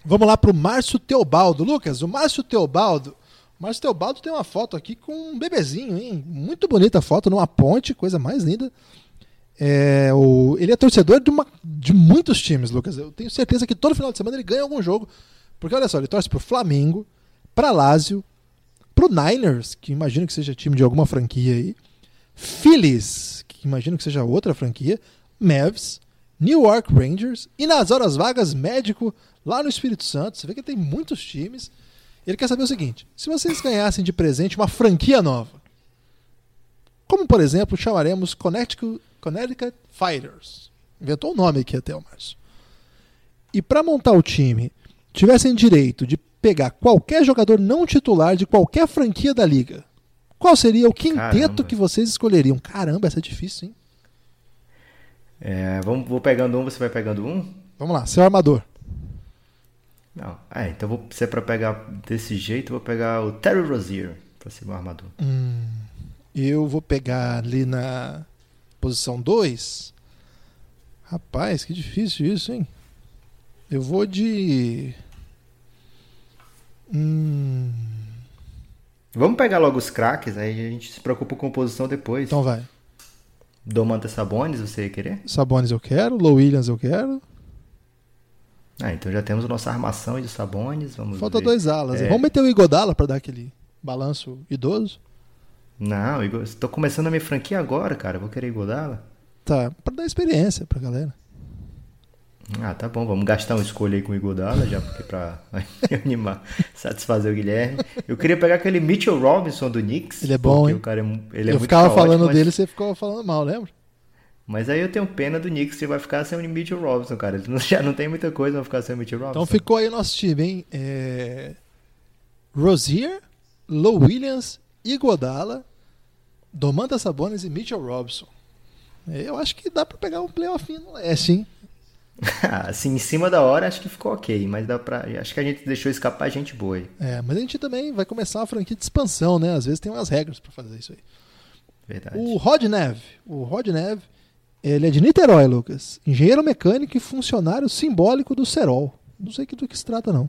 Vamos lá pro Márcio Teobaldo. Lucas, o Márcio Teobaldo. O Márcio Teobaldo tem uma foto aqui com um bebezinho, hein? Muito bonita a foto numa ponte, coisa mais linda. É, o, ele é torcedor de, uma, de muitos times, Lucas. Eu tenho certeza que todo final de semana ele ganha algum jogo. Porque olha só, ele torce pro Flamengo, pra Lazio, pro Niners, que imagino que seja time de alguma franquia aí, Phillies, que imagino que seja outra franquia, Mavs, New York Rangers e nas horas vagas médico lá no Espírito Santo. Você vê que tem muitos times. Ele quer saber o seguinte: se vocês ganhassem de presente uma franquia nova, como por exemplo chamaremos Connecticut, Connecticut Fighters, inventou um nome aqui até o Márcio. E para montar o time, tivessem direito de pegar qualquer jogador não titular de qualquer franquia da liga, qual seria o quinteto Caramba. que vocês escolheriam? Caramba, essa é difícil, hein? É, vamos, vou pegando um, você vai pegando um? Vamos lá, seu armador. Não, é, então vou, se é pra pegar desse jeito, vou pegar o Terry Rozier pra ser meu armador. Hum, eu vou pegar ali na posição 2. Rapaz, que difícil isso, hein? Eu vou de. Hum... Vamos pegar logo os craques, aí a gente se preocupa com posição depois. Então vai. Domantas Sabones, você ia querer? Sabones eu quero, Low Williams eu quero. Ah, então já temos nossa armação de Sabones. Vamos Falta ver. dois alas. É... Vamos meter o Igodala para dar aquele balanço idoso? Não, estou começando a minha franquia agora, cara. Vou querer Igodala. Tá, para dar experiência pra galera. Ah, tá bom, vamos gastar um escolha aí com o Igodala, já porque pra animar, satisfazer o Guilherme. Eu queria pegar aquele Mitchell Robinson do Knicks. Ele é bom, hein? O cara é, ele é eu ficava caótico, falando mas... dele você ficava falando mal, lembra? Mas aí eu tenho pena do Knicks, você vai ficar sem o Mitchell Robinson, cara. Ele já não tem muita coisa, vai ficar sem o Mitchell Robinson. Então ficou aí o nosso time, hein? É... Rozier, Low Williams, Igodala, Domantas Sabonis e Mitchell Robinson. Eu acho que dá para pegar um playoff no leste, hein? assim, em cima da hora, acho que ficou ok, mas dá pra. Acho que a gente deixou escapar gente boa aí. É, mas a gente também vai começar uma franquia de expansão, né? Às vezes tem umas regras para fazer isso aí. Verdade. O Rod Neve. O Rod Neve, ele é de Niterói, Lucas. Engenheiro mecânico e funcionário simbólico do Serol. Não sei do que se trata, não.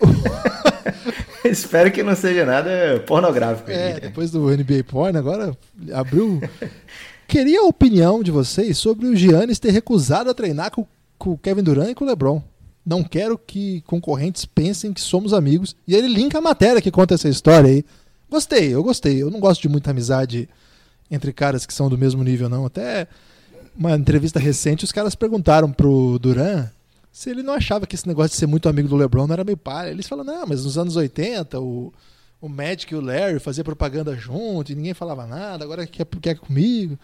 Espero que não seja nada pornográfico. É, depois do NBA Porn, agora abriu Queria a opinião de vocês sobre o Giannis ter recusado a treinar com, com o Kevin Durant e com o LeBron. Não quero que concorrentes pensem que somos amigos. E ele linka a matéria que conta essa história aí. Gostei, eu gostei. Eu não gosto de muita amizade entre caras que são do mesmo nível, não. Até uma entrevista recente, os caras perguntaram pro Duran se ele não achava que esse negócio de ser muito amigo do LeBron não era meio palha. Eles falam, não, mas nos anos 80, o, o Magic e o Larry faziam propaganda junto e ninguém falava nada, agora quer, quer comigo.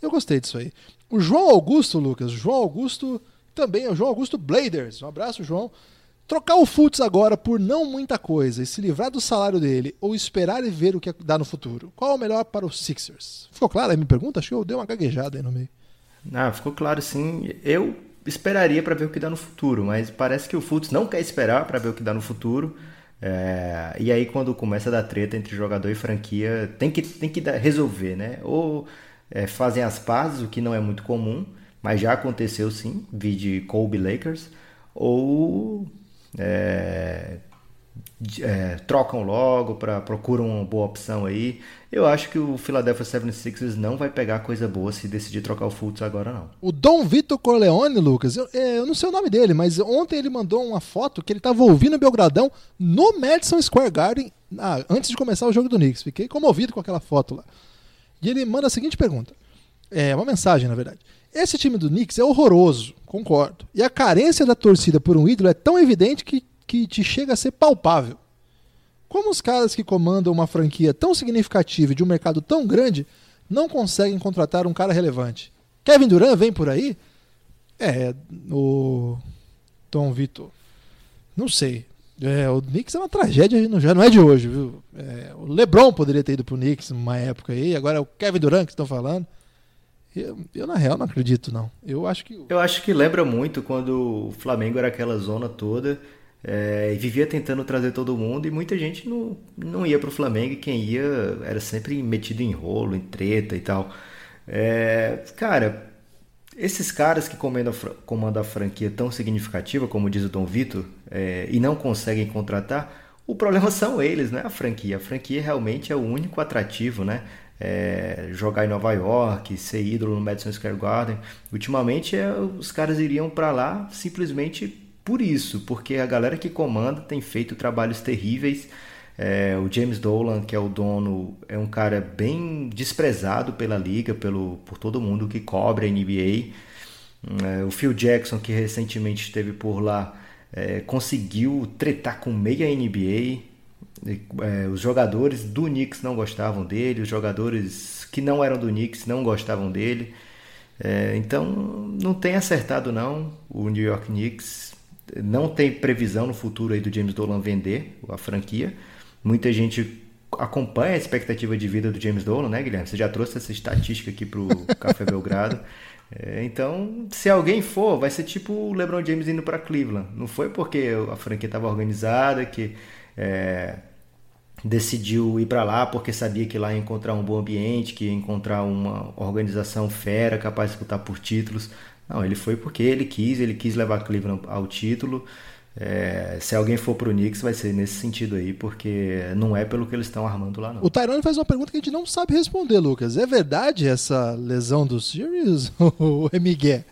Eu gostei disso aí. O João Augusto, Lucas, João Augusto também é o João Augusto Bladers. Um abraço, João. Trocar o Futs agora por não muita coisa e se livrar do salário dele ou esperar e ver o que dá no futuro. Qual é o melhor para os Sixers? Ficou claro a minha pergunta? Acho que eu dei uma gaguejada aí no meio. Ah, ficou claro sim. Eu esperaria para ver o que dá no futuro, mas parece que o Futs não quer esperar para ver o que dá no futuro. É... e aí quando começa a dar treta entre jogador e franquia, tem que, tem que resolver, né? Ou é, fazem as pazes, o que não é muito comum, mas já aconteceu sim, vi de Kobe Lakers, ou é, é, trocam logo, para procuram uma boa opção aí. Eu acho que o Philadelphia 76ers não vai pegar coisa boa se decidir trocar o Fultz agora não. O Dom Vitor Corleone, Lucas, eu, é, eu, não sei o nome dele, mas ontem ele mandou uma foto que ele estava ouvindo o Belgradão no Madison Square Garden antes de começar o jogo do Knicks. Fiquei comovido com aquela foto lá. E ele manda a seguinte pergunta: é uma mensagem, na verdade. Esse time do Knicks é horroroso, concordo. E a carência da torcida por um ídolo é tão evidente que, que te chega a ser palpável. Como os caras que comandam uma franquia tão significativa e de um mercado tão grande não conseguem contratar um cara relevante? Kevin Durant vem por aí? É, o Tom Vitor. Não sei. É, o Knicks é uma tragédia, já não é de hoje, viu? É, o LeBron poderia ter ido pro Knicks numa época aí, agora é o Kevin Durant que estão falando. Eu, eu, na real, não acredito, não. Eu acho que. Eu acho que lembra muito quando o Flamengo era aquela zona toda é, e vivia tentando trazer todo mundo e muita gente não, não ia pro Flamengo e quem ia era sempre metido em rolo, em treta e tal. É, cara, esses caras que comandam, comandam a franquia tão significativa, como diz o Dom Vitor, é, e não conseguem contratar, o problema são eles, não é a franquia. A franquia realmente é o único atrativo, né? é, jogar em Nova York, ser ídolo no Madison Square Garden. Ultimamente é, os caras iriam para lá simplesmente por isso, porque a galera que comanda tem feito trabalhos terríveis. É, o James Dolan, que é o dono, é um cara bem desprezado pela liga, pelo, por todo mundo que cobre a NBA. É, o Phil Jackson, que recentemente esteve por lá, é, conseguiu tretar com meia NBA. É, os jogadores do Knicks não gostavam dele, os jogadores que não eram do Knicks não gostavam dele. É, então não tem acertado não o New York Knicks. Não tem previsão no futuro aí do James Dolan vender a franquia. Muita gente acompanha a expectativa de vida do James Dolan, né, Guilherme? Você já trouxe essa estatística aqui para o Café Belgrado. É, então, se alguém for, vai ser tipo o LeBron James indo para Cleveland. Não foi porque a franquia estava organizada, que é, decidiu ir para lá porque sabia que lá ia encontrar um bom ambiente, que ia encontrar uma organização fera, capaz de disputar por títulos. Não, ele foi porque ele quis, ele quis levar Cleveland ao título. É, se alguém for pro Knicks, vai ser nesse sentido aí, porque não é pelo que eles estão armando lá, não. O Tyrone faz uma pergunta que a gente não sabe responder, Lucas. É verdade essa lesão do Sirius ou é Miguel?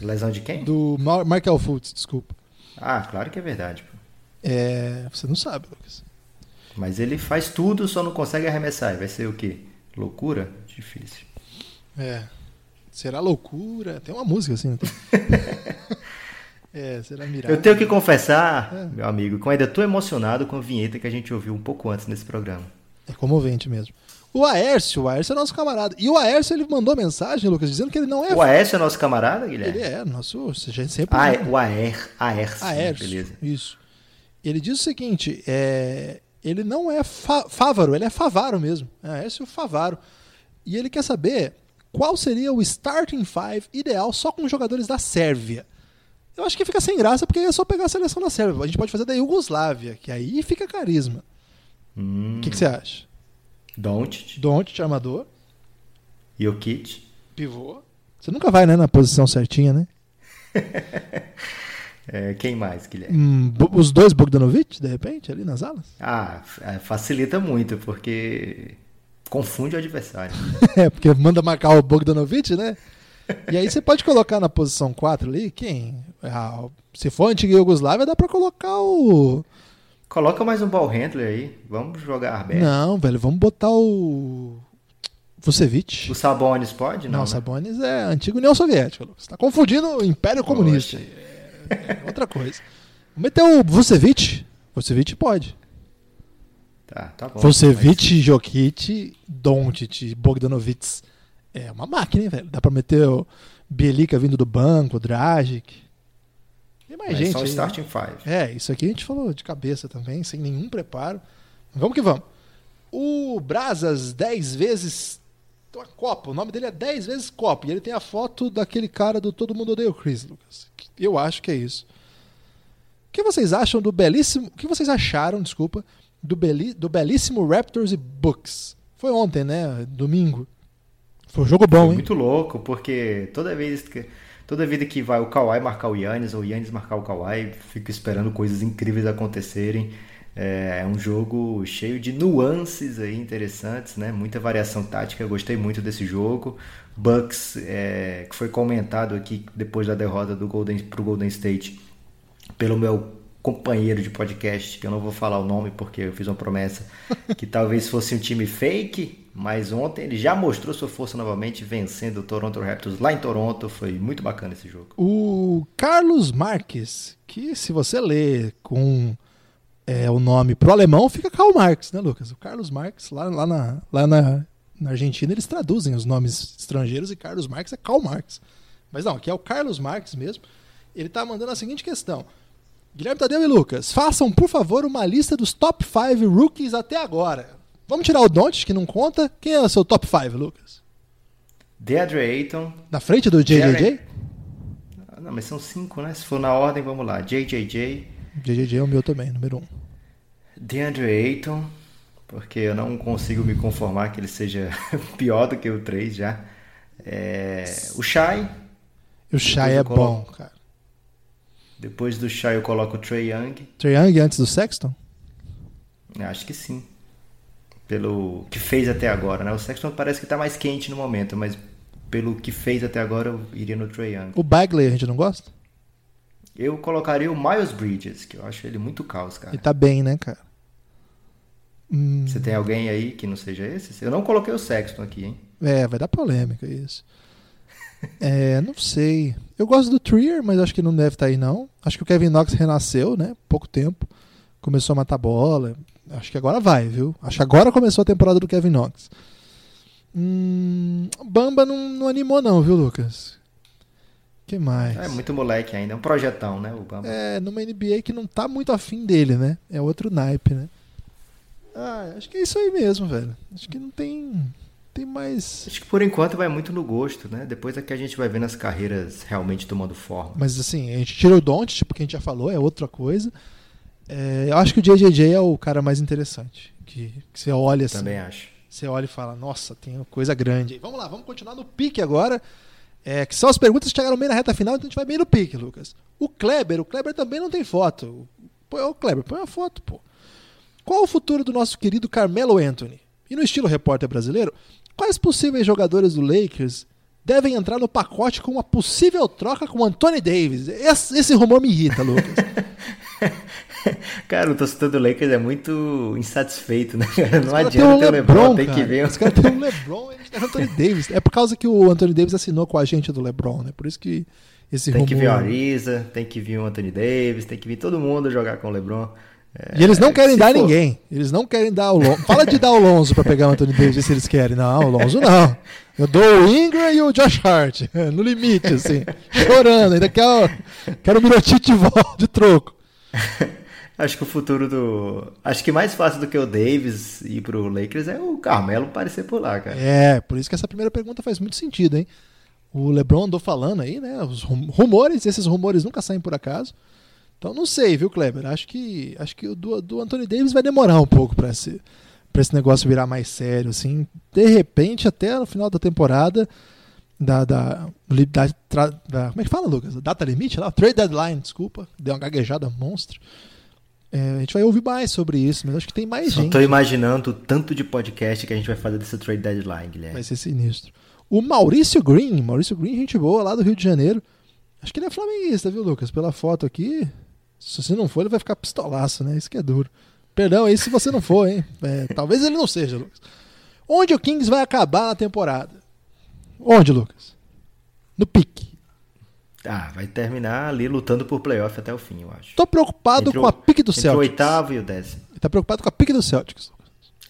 Lesão de quem? Do Mar Markel Fultz, desculpa. Ah, claro que é verdade. Pô. É, você não sabe, Lucas. Mas ele faz tudo, só não consegue arremessar. Vai ser o quê? Loucura? Difícil. É. Será loucura? Tem uma música assim, não tem? É, será mirado. Eu tenho que confessar, é. meu amigo, que eu ainda estou emocionado com a vinheta que a gente ouviu um pouco antes nesse programa. É comovente mesmo. O Aércio, o Aércio é nosso camarada. E o Aércio, ele mandou mensagem, Lucas, dizendo que ele não é... O Aércio é nosso camarada, Guilherme? Ele é, nosso... A gente sempre... Ah, é, o Aer, Aércio, Aércio, beleza. isso. Ele diz o seguinte, é, ele não é fa Fávaro, ele é Favaro mesmo. É Aércio Favaro. E ele quer saber qual seria o starting five ideal só com jogadores da Sérvia. Eu acho que fica sem graça porque é só pegar a seleção da Sérvia. A gente pode fazer da Iugoslávia, que aí fica carisma. O Hum, que, que você acha? Doncic, Doncic, armador, Jokic. pivô. Você nunca vai, né, na posição certinha, né? É, quem mais, Guilherme? Hum, os dois Bogdanovic, de repente, ali nas alas? Ah, é, facilita muito, porque confunde o adversário. É, porque manda marcar o Bogdanovic, né? E aí você pode colocar na posição 4 ali, quem? Ah, se for a antiga Iugoslávia, dá pra colocar o. Coloca mais um ball handler aí. Vamos jogar aberto. Não, velho, vamos botar o. Vucevic. O Sabonis pode? Não, Não, né? Sabonis é antigo União Soviética, Lucas. Tá confundindo o Império Comunista. Poxa. É, é outra coisa. Vamos meter o Vucevic. Vucevic pode. Tá, tá bom. Vucevic, Jokic, Doncic, Bogdanovic. É uma máquina, hein, velho? Dá pra meter o Bielica vindo do banco, o Dragic. Tem mais Mas gente só o né? starting five. É, isso aqui a gente falou de cabeça também, sem nenhum preparo. Vamos que vamos. O Brasas, 10 vezes uma Copa. O nome dele é 10 vezes Copa. E ele tem a foto daquele cara do Todo Mundo Odeia o Chris, Lucas. Eu acho que é isso. O que vocês acham do belíssimo. O que vocês acharam, desculpa, do, beli, do belíssimo Raptors e Bucks? Foi ontem, né? Domingo. Foi um jogo bom, Foi hein? muito louco, porque toda vez que toda vida que vai o Kawhi marcar o Yannis ou o Yannis marcar o Kawhi, fico esperando coisas incríveis acontecerem. É é um jogo cheio de nuances aí interessantes, né? Muita variação tática. Eu gostei muito desse jogo. Bucks, é, que foi comentado aqui depois da derrota do Golden pro Golden State pelo meu companheiro de podcast, que eu não vou falar o nome porque eu fiz uma promessa que talvez fosse um time fake, mas ontem ele já mostrou sua força novamente, vencendo o Toronto Raptors lá em Toronto. Foi muito bacana esse jogo. O Carlos Marques, que se você ler com é, o nome pro alemão, fica Karl Marx, né, Lucas? O Carlos Marx, lá, lá, na, lá na, na Argentina, eles traduzem os nomes estrangeiros e Carlos Marx é Karl Marx. Mas não, aqui é o Carlos Marx mesmo. Ele tá mandando a seguinte questão. Guilherme Tadeu e Lucas, façam, por favor, uma lista dos top 5 rookies até agora. Vamos tirar o Doncic, que não conta. Quem é o seu top 5, Lucas? DeAndre Ayton. Na frente do JJJ? Jaren- Não, mas são cinco, né? Se for na ordem, vamos lá. JJJ, JJJ é o meu também, número 1. Um. DeAndre Ayton, porque eu não consigo me conformar que ele seja pior do que o 3 já. É, o Shai, o Shai é coloco- bom, cara. Depois do Shai eu coloco o Trey Young. Trae Young antes do Sexton? Acho que sim. Pelo que fez até agora, né? O Sexton parece que tá mais quente no momento, mas pelo que fez até agora, eu iria no Trae Young. O Bagley a gente não gosta? Eu colocaria o Miles Bridges, que eu acho ele muito caos, cara. Ele tá bem, né, cara? Hum, Você tem alguém aí que não seja esse? Eu não coloquei o Sexton aqui, hein? é, vai dar polêmica isso. É, não sei. Eu gosto do Trier, mas acho que não deve estar aí, não. Acho que o Kevin Knox renasceu, né? Pouco tempo. Começou a matar bola. Acho que agora vai, viu? Acho que agora começou a temporada do Kevin Knox. Hum, Bamba não, não animou, não, viu, Lucas? que mais? É muito moleque ainda, é um projetão, né? O Bamba. É, numa NBA que não tá muito afim dele, né? É outro naipe, né? Ah, acho que é isso aí mesmo, velho. Acho que não tem. Tem mais. Acho que por enquanto vai muito no gosto, né? Depois é que a gente vai vendo as carreiras realmente tomando forma. Mas assim, a gente tira o Don't, tipo que a gente já falou, é outra coisa. É, eu acho que o JJJ é o cara mais interessante. Que, que você olha assim. Também acho. Você olha e fala, nossa, tem uma coisa grande. Vamos lá, vamos continuar no pique agora. É, que são as perguntas que chegaram bem na reta final, então a gente vai bem no pique, Lucas. O Kleber, o Kleber também não tem foto. Pô, ô Kleber, põe uma foto, pô. Qual o futuro do nosso querido Carmelo Anthony? E no estilo repórter brasileiro, quais possíveis jogadores do Lakers devem entrar no pacote com uma possível troca com Anthony Davis? Esse, esse rumor me irrita, Lucas. Cara, o torcedor do Lakers é muito insatisfeito, né? cara? Não Os caras adianta ter o LeBron, tem cara. que ver. Os caras têm o LeBron e a gente tem o Anthony Davis. É por causa que o Anthony Davis assinou com a agente do LeBron, né? Por isso que esse Tem rumor... que vir o Ariza, tem que vir o Anthony Davis, tem que vir todo mundo jogar com o LeBron. É, E eles não querem se dar for- ninguém. Eles não querem dar o Lonzo. Fala de dar o Lonzo pra pegar o Anthony Davis se eles querem. Não, o Lonzo não. Eu dou o Ingram e o Josh Hart. No limite, assim. Chorando. Ainda quero, quero o Mirotic de volta, de troco. Acho que o futuro do. Acho que mais fácil do que o Davis ir pro Lakers é o Carmelo aparecer por lá, cara. É, por isso que essa primeira pergunta faz muito sentido, hein? O LeBron andou falando aí, né? Os rum- rumores, esses rumores nunca saem por acaso. Então não sei, viu, Kleber? Acho que acho que o do, do Anthony Davis vai demorar um pouco pra esse, pra esse negócio virar mais sério, assim. De repente, até no final da temporada, da, da, da, da- como é que fala, Lucas? Data limite lá? Trade deadline, desculpa. Deu uma gaguejada monstro. É, a gente vai ouvir mais sobre isso, mas acho que tem mais Só gente. tô imaginando o tanto de podcast que a gente vai fazer desse trade deadline, Guilherme. Vai ser sinistro. O Maurício Green, Maurício Green, gente boa, lá do Rio de Janeiro. Acho que ele é flamenguista, viu, Lucas? Pela foto aqui. Se você não for, ele vai ficar pistolaço, né? Isso que é duro. Perdão aí se você não for, hein? É, talvez ele não seja, Lucas. Onde o Kings vai acabar na temporada? Onde, Lucas? No pique. Ah, vai terminar ali lutando por playoff até o fim, eu acho. Tô preocupado com a pique do Entre o Celtics. oitavo e o décimo. Tá preocupado com a pique do Celtics.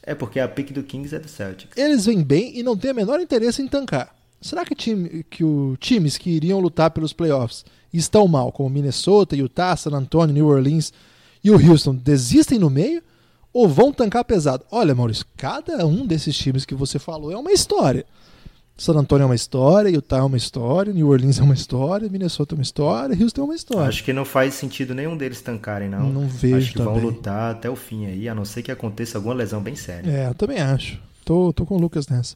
É porque a pick do Kings é do Celtics. Eles vêm bem e não têm o menor interesse em tancar. Será que, time, que o, times que iriam lutar pelos playoffs estão mal, como Minnesota, Utah, San Antonio, New Orleans e o Houston, desistem no meio ou vão tancar pesado? Olha, Maurício, cada um desses times que você falou é uma história. San Antonio é uma história, Utah é uma história, New Orleans é uma história, Minnesota é uma história, Houston é uma história. Acho que não faz sentido nenhum deles tancarem, não. Não vejo Acho que vão também. lutar até o fim aí, a não ser que aconteça alguma lesão bem séria. É, eu também acho. Tô, tô com o Lucas nessa.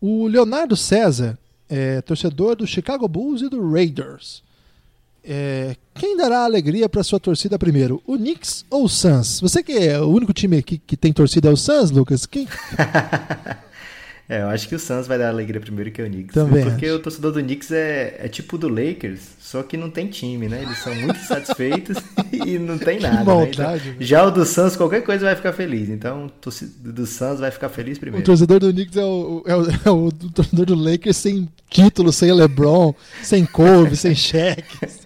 O Leonardo César é torcedor do Chicago Bulls e do Raiders. É, quem dará alegria para sua torcida primeiro, o Knicks ou o Suns? Você que é o único time aqui que tem torcida é o Suns, Lucas? Quem? É, eu acho que o Suns vai dar alegria primeiro que o Knicks. Também porque acho. o torcedor do Knicks é, é tipo do Lakers, só que não tem time, né? Eles são muito insatisfeitos e não tem nada. né? maldade, Então, velho. já o do Suns, qualquer coisa vai ficar feliz. Então, o torcedor do Suns vai ficar feliz O primeiro. torcedor do Knicks é o, é o, é o torcedor do Lakers sem título, sem LeBron, sem Kobe, sem cheques.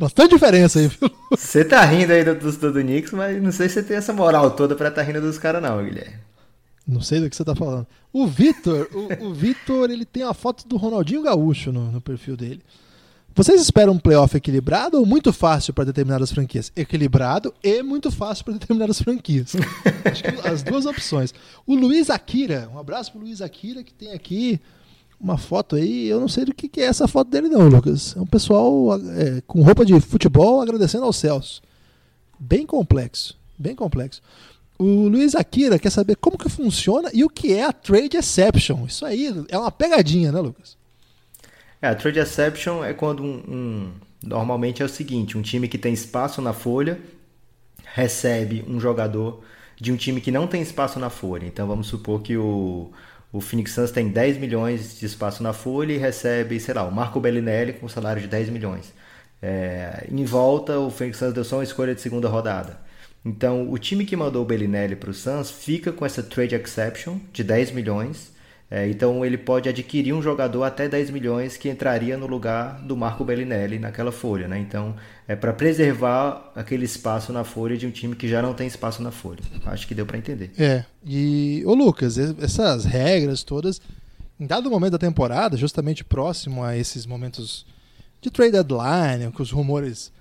Bastante diferença aí, viu? Você tá rindo aí do torcedor do Knicks, mas não sei se você tem essa moral toda pra tá rindo dos caras, não, Guilherme. Não sei do que você tá falando. O Vitor, o, o Vitor, ele tem a foto do Ronaldinho Gaúcho no, no perfil dele. Vocês esperam um playoff equilibrado ou muito fácil para determinadas franquias? Equilibrado e muito fácil para determinadas franquias. Acho que as duas opções. O Luiz Akira, um abraço pro Luiz Akira que tem aqui uma foto aí. Eu não sei do que, que é essa foto dele não, Lucas. É um pessoal é, com roupa de futebol agradecendo aos céus. Bem complexo, bem complexo. O Luiz Akira quer saber como que funciona e o que é a trade exception. Isso aí é uma pegadinha, né, Lucas? É, a trade exception é quando um, um- Normalmente é o seguinte: um time que tem espaço na folha recebe um jogador de um time que não tem espaço na folha. Então vamos supor que o, o Phoenix Suns tem 10 milhões de espaço na folha e recebe, sei lá, o Marco Bellinelli com um salário de 10 milhões. É, em volta, o Phoenix Suns deu só uma escolha de segunda rodada. Então, o time que mandou o Bellinelli para o Suns fica com essa trade exception de 10 milhões. É, então, ele pode adquirir um jogador até 10 milhões que entraria no lugar do Marco Bellinelli naquela folha. Né? Então, é para preservar aquele espaço na folha de um time que já não tem espaço na folha. Acho que deu para entender. É. E, ô Lucas, essas regras todas, em dado momento da temporada, justamente próximo a esses momentos de trade deadline, que os rumores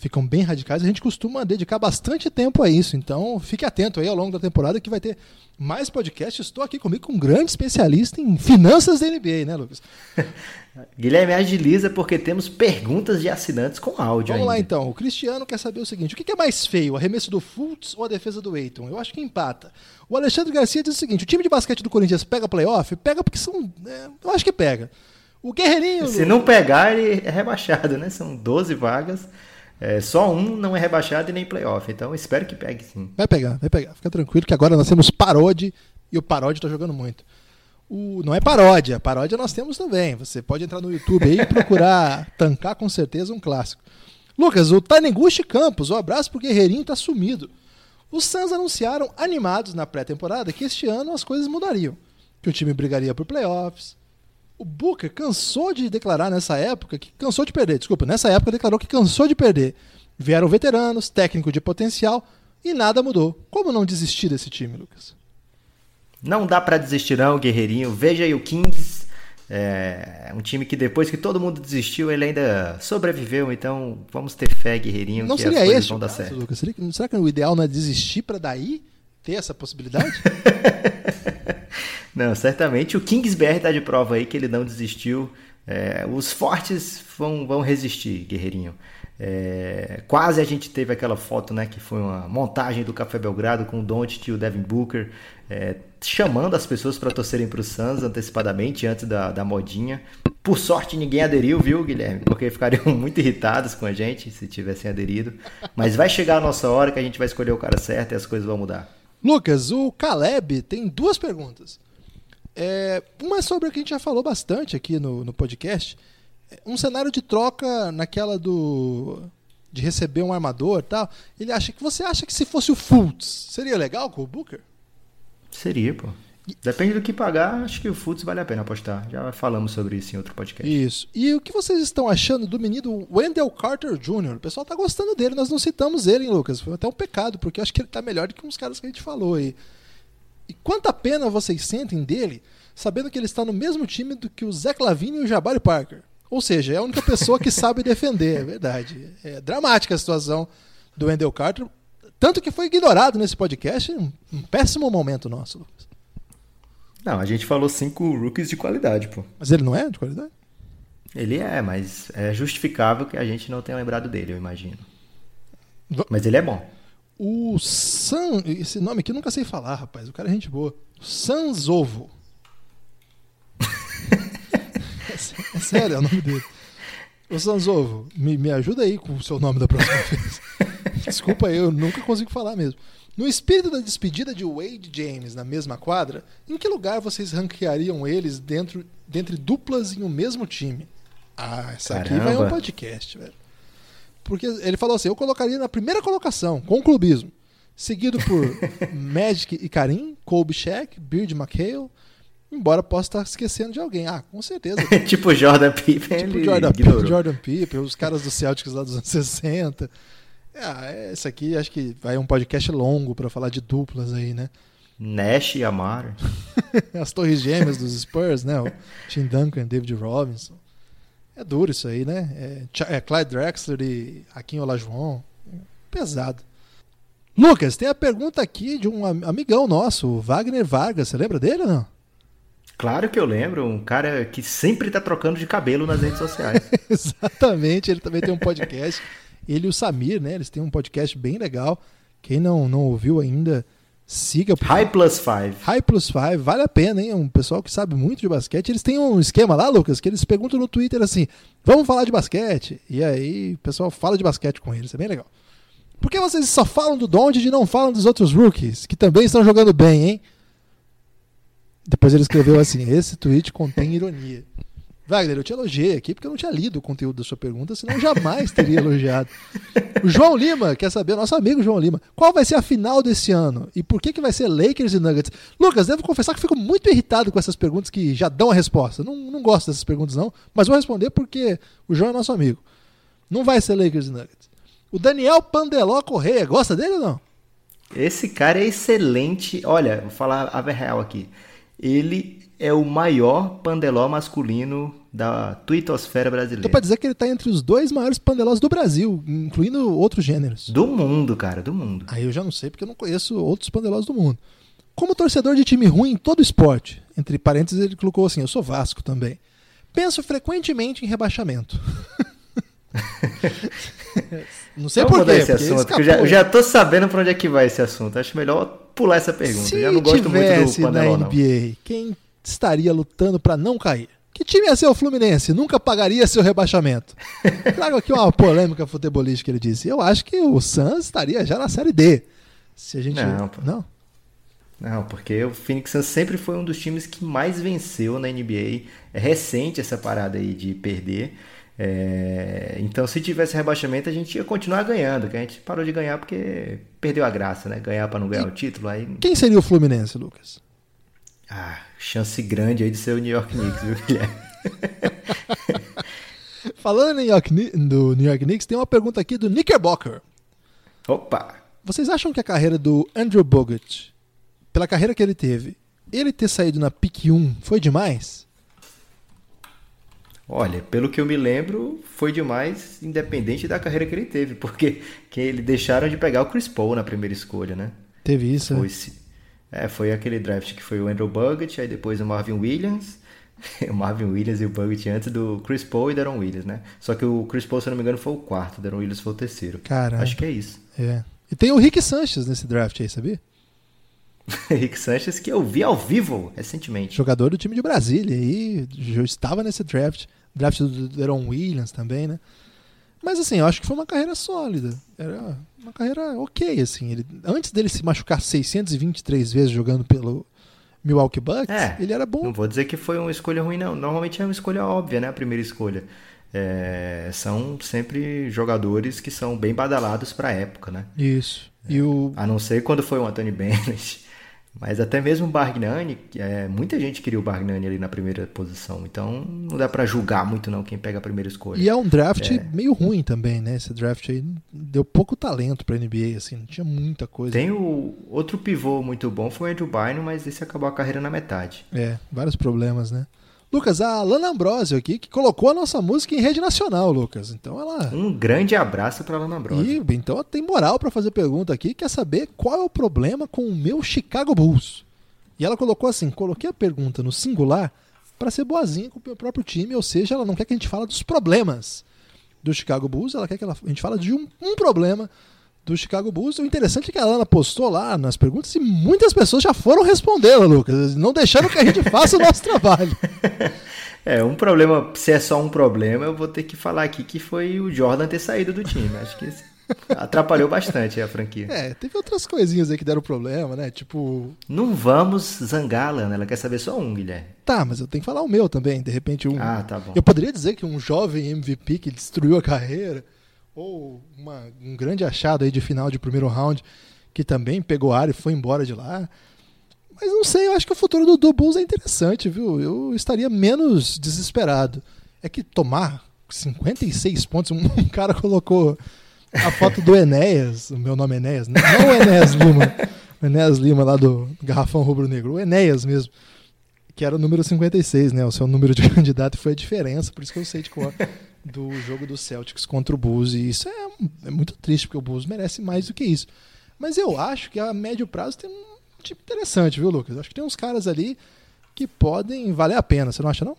ficam bem radicais, a gente costuma dedicar bastante tempo a isso. Então, fique atento aí ao longo da temporada que vai ter mais podcasts. Estou aqui comigo com um grande especialista em finanças da NBA, né, Lucas? Guilherme agiliza porque temos perguntas de assinantes com áudio Vamos ainda. lá então. O Cristiano quer saber o seguinte: o que é mais feio, o arremesso do Fultz ou a defesa do Eiton? Eu acho que empata. O Alexandre Garcia diz o seguinte: o time de basquete do Corinthians pega playoff? Pega porque são. É, eu acho que pega. O Guerreirinho. Se não pegar, ele é rebaixado, né? São 12 vagas. É, só um não é rebaixado e nem playoff. Então espero que pegue sim. Vai pegar, vai pegar. Fica tranquilo que agora nós temos Parode e o Parode tá jogando muito. O, não é paródia, paródia nós temos também. Você pode entrar no YouTube aí e procurar tancar com certeza um clássico. Lucas, o Taniguchi Campos, um abraço pro Guerreirinho, tá sumido. Os Suns anunciaram, animados na pré-temporada, que este ano as coisas mudariam. Que o time brigaria por playoffs, o Booker cansou de declarar nessa época que cansou de perder. Desculpa, nessa época declarou que cansou de perder. Vieram veteranos, técnico de potencial e nada mudou. Como não desistir desse time, Lucas? Não dá para desistir não, Guerreirinho. Veja aí o Kings, é um time que depois que todo mundo desistiu, ele ainda sobreviveu. Então vamos ter fé, Guerreirinho, não que seria as coisas esse vão dar certo. Lucas? Será que o ideal não é desistir para daí ter essa possibilidade? Não, certamente o Kingsbury está de prova aí que ele não desistiu. É, os fortes vão, vão resistir, guerreirinho. É, quase a gente teve aquela foto, né, que foi uma montagem do Café Belgrado com o Doncic e o Devin Booker, é, chamando as pessoas para torcerem para o Suns antecipadamente, antes da, da modinha. Por sorte ninguém aderiu, viu, Guilherme? Porque ficariam muito irritados com a gente se tivessem aderido. Mas vai chegar a nossa hora que a gente vai escolher o cara certo e as coisas vão mudar. Lucas, o Caleb tem duas perguntas. É, uma é sobre o que a gente já falou bastante aqui no, no podcast. Um cenário de troca naquela do. de receber um armador e tal. Ele acha que. Você acha que se fosse o Fultz, seria legal com o Booker? Seria, pô. Depende do que pagar, acho que o Futs vale a pena apostar. Já falamos sobre isso em outro podcast. Isso. E o que vocês estão achando do menino Wendell Carter Jr.? O pessoal tá gostando dele, nós não citamos ele, hein, Lucas? Foi até um pecado, porque eu acho que ele tá melhor do que uns caras que a gente falou aí. E quanta pena vocês sentem dele, sabendo que ele está no mesmo time do que o Zach Lavine e o Jabari Parker. Ou seja, é a única pessoa que sabe defender, é verdade. É dramática a situação do Wendell Carter, tanto que foi ignorado nesse podcast, um, um péssimo momento nosso, Lucas. Não, a gente falou cinco rookies de qualidade, pô. Mas ele não é de qualidade? Ele é, mas é justificável que a gente não tenha lembrado dele, eu imagino. Mas ele é bom. O San. Esse nome aqui eu nunca sei falar, rapaz. O cara é gente boa. Sanzovo. é, é sério, é o nome dele. Ô Sanzovo, me, me ajuda aí com o seu nome da próxima vez. Desculpa aí, eu nunca consigo falar mesmo. No espírito da despedida de Wade James na mesma quadra, em que lugar vocês ranqueariam eles dentro dentre duplas em um mesmo time? Ah, essa aqui vai um podcast, velho. Porque ele falou assim: eu colocaria na primeira colocação, com clubismo. Seguido por Magic e Karim, Kobe Shaq, Beard McHale. Embora possa estar esquecendo de alguém. Ah, com certeza. tipo Jordan Pippen. tipo Jordan Pippen, Jordan Pippen, os caras do Celtics lá dos anos 60. Ah, esse aqui acho que vai um podcast longo para falar de duplas aí, né? Nash e Amaro. As torres gêmeas dos Spurs, né? O Tim Duncan, David Robinson. É duro isso aí, né? É, é Clyde Drexler e Akin Olajuwon. Pesado. Lucas, tem a pergunta aqui de um amigão nosso, o Wagner Vargas. Você lembra dele ou não? Claro que eu lembro, um cara que sempre tá trocando de cabelo nas redes sociais. Exatamente, ele também tem um podcast. ele e o Samir, né? Eles têm um podcast bem legal. Quem não, não ouviu ainda, siga. Porque... High Plus Five. High Plus Five, vale a pena, hein? Um pessoal que sabe muito de basquete. Eles têm um esquema lá, Lucas, que eles perguntam no Twitter assim: vamos falar de basquete. E aí o pessoal fala de basquete com eles, é bem legal. Por que vocês só falam do Doncic e não falam dos outros rookies, que também estão jogando bem, hein? Depois ele escreveu assim: esse tweet contém ironia. Wagner, eu te elogiei aqui porque eu não tinha lido o conteúdo da sua pergunta, senão eu jamais teria elogiado. O João Lima quer saber, nosso amigo João Lima, qual vai ser a final desse ano e por que, que vai ser Lakers e Nuggets? Lucas, devo confessar que fico muito irritado com essas perguntas que já dão a resposta. Não, não gosto dessas perguntas, não, mas vou responder porque o João é nosso amigo. Não vai ser Lakers e Nuggets. O Daniel Pandeló Correia, gosta dele ou não? Esse cara é excelente. Olha, vou falar a real aqui. Ele é o maior pandeló masculino da tuitosfera brasileira. Dá pra dizer que ele tá entre os dois maiores pandelós do Brasil, incluindo outros gêneros. Do mundo, cara, do mundo. Aí eu já não sei porque eu não conheço outros pandelós do mundo. Como torcedor de time ruim em todo esporte, entre parênteses ele colocou assim, eu sou Vasco também. Penso frequentemente em rebaixamento. não sei por quê. esse assunto, porque eu já, eu já tô sabendo pra onde é que vai esse assunto. Acho melhor pular essa pergunta. Se eu já não gosto muito do pandeló, na não. NBA, quem estaria lutando pra não cair? Que time ia ser o Fluminense? Nunca pagaria seu rebaixamento. Trago aqui uma polêmica futebolística, ele disse. Eu acho que o Suns estaria já na Série D. Se a gente... Não, pô. Não? Não, porque o Phoenix Suns sempre foi um dos times que mais venceu na NBA. É recente essa parada aí de perder. É, Então, se tivesse rebaixamento, a gente ia continuar ganhando. Que a gente parou de ganhar porque perdeu a graça, né? Ganhar para não ganhar o título. Aí, Quem seria o Fluminense, Lucas? ah, chance grande aí de ser o New York Knicks, viu, Guilherme? Falando New York, do New York Knicks, tem uma pergunta aqui do Knickerbocker. Opa! Vocês acham que a carreira do Andrew Bogut, pela carreira que ele teve, ele ter saído na pick 1 foi demais? Olha, pelo que eu me lembro, foi demais, independente da carreira que ele teve, porque que eles deixaram de pegar o Chris Paul na primeira escolha, né? Teve isso? Foi, né? É, foi aquele draft que foi o Andrew Bogut, aí depois o Marvin Williams, o Marvin Williams e o Bogut antes do Chris Paul e Deron Williams, né? Só que o Chris Paul, se eu não me engano, foi o quarto, o Deron Williams foi o terceiro. Caramba. Acho que é isso. É. E tem o Rick Sanchez nesse draft aí, sabia? Rick Sanchez, que eu vi ao vivo recentemente. Jogador do time de Brasília e já estava nesse draft. Draft do Deron Williams também, né? Mas assim, eu acho que foi uma carreira sólida. Era uma carreira ok, assim. Ele, antes dele se machucar 623 vezes jogando pelo Milwaukee Bucks, É, ele era bom. Não vou dizer que foi uma escolha ruim, não. Normalmente é uma escolha óbvia, né? A primeira escolha. É, são sempre jogadores que são bem badalados para a época, né? Isso. E o A não ser quando foi o Anthony Bennett. Mas até mesmo o Bargnani, é, muita gente queria o Bargnani ali na primeira posição. Então não dá pra julgar muito não quem pega a primeira escolha. E é um draft meio ruim também, né? Esse draft aí deu pouco talento pra NBA, assim, não tinha muita coisa. Tem o outro pivô muito bom, foi o Andrew Bynum, mas esse acabou a carreira na metade. É, vários problemas, né? Lucas, a Lana Ambrosio aqui, que colocou a nossa música em rede nacional, Lucas. Então ela. Um grande abraço pra Lana Ambrosio. E, então ela tem moral pra fazer pergunta aqui, quer saber qual é o problema com o meu Chicago Bulls. E ela colocou assim: coloquei a pergunta no singular pra ser boazinha com o meu próprio time, ou seja, ela não quer que a gente fale dos problemas do Chicago Bulls, ela quer que ela- a gente fale de um, um problema do Chicago Bulls. O interessante é que a Lana postou lá nas perguntas e muitas pessoas já foram respondê-la, Lucas, não deixando que a gente faça o nosso trabalho. É, um problema, se é só um problema, eu vou ter que falar aqui que foi o Jordan ter saído do time. Acho que atrapalhou bastante a franquia. É, teve outras coisinhas aí que deram problema, né? Tipo, Não vamos zangar, Lana. Ela quer saber só um, Guilherme. Tá, mas eu tenho que falar o meu também. De repente, um. Ah, tá bom. Eu poderia dizer que um jovem MVP que destruiu a carreira, ou uma- um grande achado aí de final de primeiro round, que também pegou área e foi embora de lá. Mas não sei, eu acho que o futuro do, do Bulls é interessante, viu? Eu estaria menos desesperado. É que tomar 56 pontos, um, um cara colocou a foto do Enéas, o meu nome é Enéas, né? não o Enéas Lima, o Enéas Lima lá do Garrafão Rubro Negro, o Enéas mesmo que era o número 56, né? O seu número de candidato foi a diferença, por isso que eu sei de cor do jogo do Celtics contra o Bulls. E isso é, é muito triste, porque o Bulls merece mais do que isso. Mas eu acho que a médio prazo tem um tipo interessante, viu, Lucas? Acho que tem uns caras ali que podem valer a pena, você não acha, não?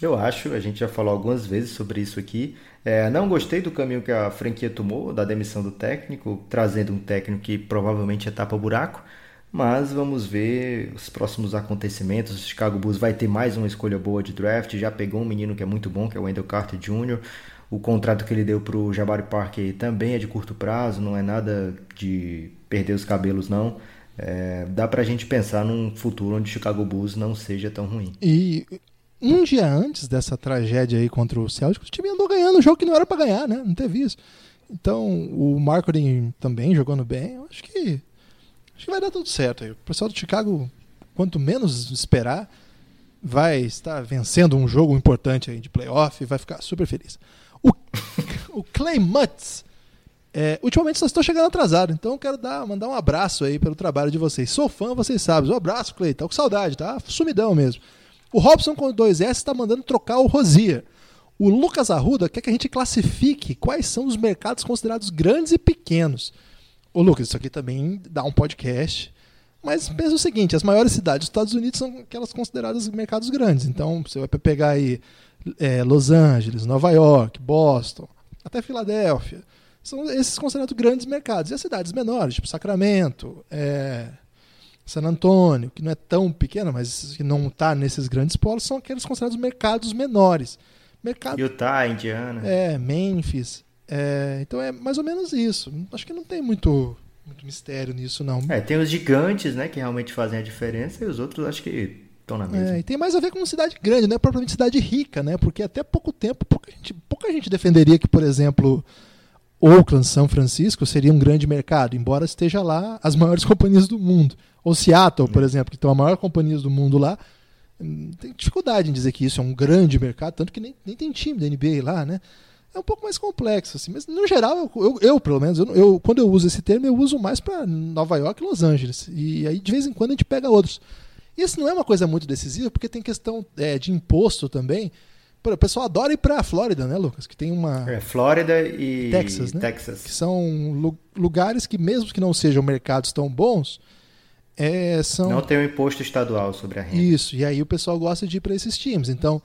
Eu acho, a gente já falou algumas vezes sobre isso aqui. É, não gostei do caminho que a franquia tomou, da demissão do técnico, trazendo um técnico que provavelmente é tapa-buraco. Mas vamos ver os próximos acontecimentos. O Chicago Bulls vai ter mais uma escolha boa de draft. Já pegou um menino que é muito bom, que é o Wendell Carter Jr. o contrato que ele deu para o Jabari Parker também é de curto prazo, não é nada de perder os cabelos, não. É, dá pra gente pensar num futuro onde o Chicago Bulls não seja tão ruim. E um dia antes dessa tragédia aí contra o Celtics, o time andou ganhando um jogo que não era para ganhar, né? Não teve isso. Então, o marketing também jogando bem, eu acho que acho que vai dar tudo certo aí. O pessoal do Chicago, quanto menos esperar, vai estar vencendo um jogo importante aí de playoff e vai ficar super feliz. O, o Clay Mutz, é, ultimamente só estou chegando atrasado, então quero dar, mandar um abraço aí pelo trabalho de vocês. Sou fã, vocês sabem. Um abraço, Clay. Tá com saudade, tá? Sumidão mesmo. O Robson com 2S está mandando trocar o Rosier. O Lucas Arruda quer que a gente classifique quais são os mercados considerados grandes e pequenos. Ô Lucas, isso aqui também dá um podcast. Mas pensa o seguinte, as maiores cidades dos Estados Unidos são aquelas consideradas mercados grandes. Então você vai pegar aí é, Los Angeles, Nova York, Boston, até Filadélfia. São esses considerados grandes mercados. E as cidades menores, tipo Sacramento, é, San Antônio, que não é tão pequena, mas que não está nesses grandes polos, são aqueles considerados mercados menores. Mercado, Utah, Indiana. É, Memphis. É, então é mais ou menos isso. Acho que não tem muito, muito mistério nisso, não. É, tem os gigantes, né, que realmente fazem a diferença, e os outros acho que estão na mesma. É, e tem mais a ver com cidade grande, não é propriamente cidade rica, né? Porque até pouco tempo, pouca gente, pouca gente defenderia que, por exemplo, Oakland, São Francisco seria um grande mercado, embora esteja lá as maiores companhias do mundo. Ou Seattle, por exemplo, que tem a maior companhia do mundo lá, tem dificuldade em dizer que isso é um grande mercado, tanto que nem, nem tem time da NBA lá, né? É um pouco mais complexo, assim, mas no geral, eu, eu, pelo menos, eu, eu, quando eu uso esse termo, eu uso mais para Nova York e Los Angeles. E aí, de vez em quando, a gente pega outros. Isso não é uma coisa muito decisiva, porque tem questão é, de imposto também. O pessoal adora ir para a Flórida, né, Lucas? Que tem uma. É, Flórida e Texas, né? Texas. Que são lugares que, mesmo que não sejam mercados tão bons, é, são... Não tem um imposto estadual sobre a renda. Isso, e aí o pessoal gosta de ir para esses times. Então,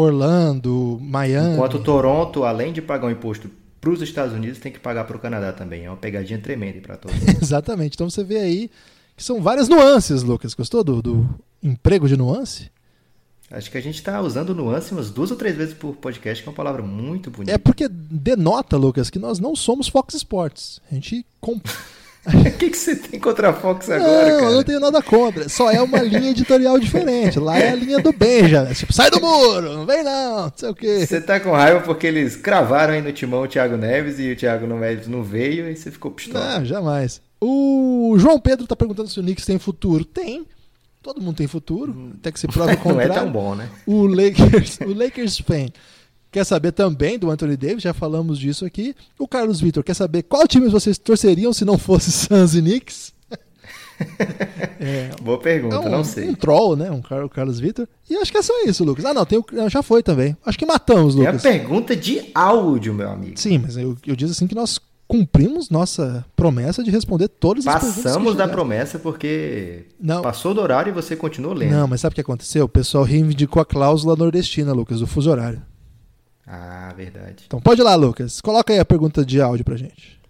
Orlando, Miami. Enquanto Toronto, além de pagar um imposto para os Estados Unidos, tem que pagar para o Canadá também. É uma pegadinha tremenda para todos. Exatamente. Então você vê aí que são várias nuances, Lucas. Gostou do, do emprego de nuance? Acho que a gente está usando nuance umas duas ou três vezes por podcast, que é uma palavra muito bonita. É porque denota, Lucas, que nós não somos Fox Sports. A gente. O que, que você tem contra a Fox agora, não, cara? eu não tenho nada contra. Só é uma linha editorial diferente. Lá é a linha do Benja. Tipo, sai do muro, não vem não, não sei o quê. Você tá com raiva porque eles cravaram aí no timão o Thiago Neves e o Thiago Neves não veio e você ficou pistola. Não, jamais. O João Pedro tá perguntando se o Knicks tem futuro. Tem. Todo mundo tem futuro, até que se prove o contrário. não é tão bom, né? O Lakers, o Lakers fan quer saber também do Anthony Davis, já falamos disso aqui. O Carlos Vitor quer saber qual time vocês torceriam se não fosse Suns e Knicks? é, Boa pergunta, é um, não sei. Um troll, né? Um o Carlos Vitor. E acho que é só isso, Lucas. Ah, não, tem o, já foi também. Acho que matamos, Lucas. É a pergunta de áudio, meu amigo. Sim, mas eu, eu disse assim que nós cumprimos nossa promessa de responder todas as Passamos perguntas. Passamos da promessa porque não. passou do horário e você continuou lendo. Não, mas sabe o que aconteceu? O pessoal reivindicou a cláusula nordestina, Lucas, do fuso horário. Ah, verdade. Então pode ir lá, Lucas. Coloca aí a pergunta de áudio pra gente.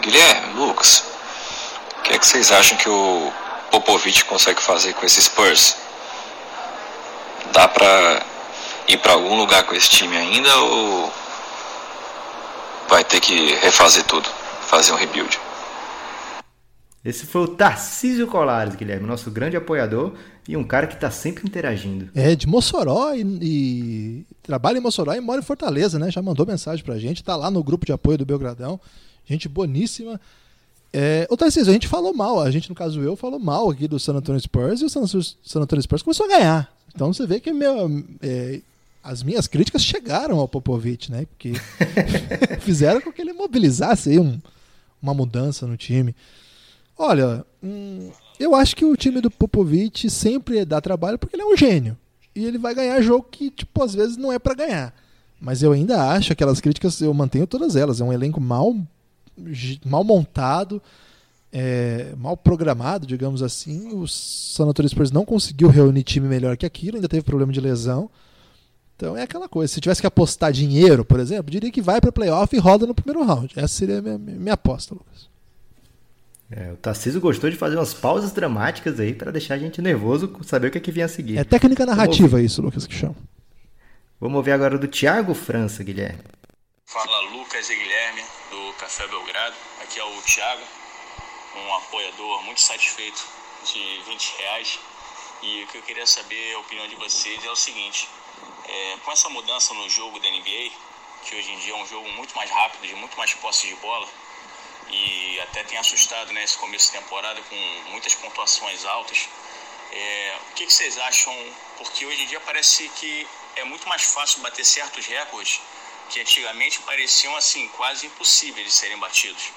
Guilherme, Lucas, o que, é que vocês acham que o Popovich consegue fazer com esse Spurs? Dá pra ir pra algum lugar com esse time ainda ou vai ter que refazer tudo, fazer um rebuild? Esse foi o Tarcísio Colares, Guilherme, nosso grande apoiador e um cara que está sempre interagindo. É, de Mossoró e, e, trabalha em Mossoró e mora em Fortaleza, né? Já mandou mensagem pra gente, tá lá no grupo de apoio do Belgradão. Gente boníssima. É, ô Tarcísio, a gente falou mal, a gente, no caso eu, falou mal aqui do San Antonio Spurs e o San, San Antonio Spurs começou a ganhar. Então você vê que meu, é, as minhas críticas chegaram ao Popovich, né? Porque fizeram com que ele mobilizasse aí um, uma mudança no time. Olha, hum, eu acho que o time do Popovich sempre dá trabalho porque ele é um gênio. E ele vai ganhar jogo que, tipo, às vezes não é para ganhar. Mas eu ainda acho aquelas críticas, eu mantenho todas elas. É um elenco mal, mal montado, é, mal programado, digamos assim. O San Antonio Spurs não conseguiu reunir time melhor que aquilo, ainda teve problema de lesão. Então é aquela coisa. Se tivesse que apostar dinheiro, por exemplo, diria que vai para playoff e roda no primeiro round. Essa seria a minha, minha aposta, Lucas. É, o Tarcísio gostou de fazer umas pausas dramáticas aí para deixar a gente nervoso saber o que, é que vinha a seguir. É técnica narrativa isso, Lucas, que chama. Vamos ouvir agora do Thiago França, Guilherme. Fala Lucas e Guilherme do Café Belgrado. Aqui é o Thiago, um apoiador muito satisfeito de 20 reais. E o que eu queria saber a opinião de vocês é o seguinte: é, com essa mudança no jogo da NBA, que hoje em dia é um jogo muito mais rápido, de muito mais posse de bola, e até tem assustado né, esse começo de temporada com muitas pontuações altas. É, o que, que vocês acham? Porque hoje em dia parece que é muito mais fácil bater certos recordes que antigamente pareciam assim quase impossíveis de serem batidos,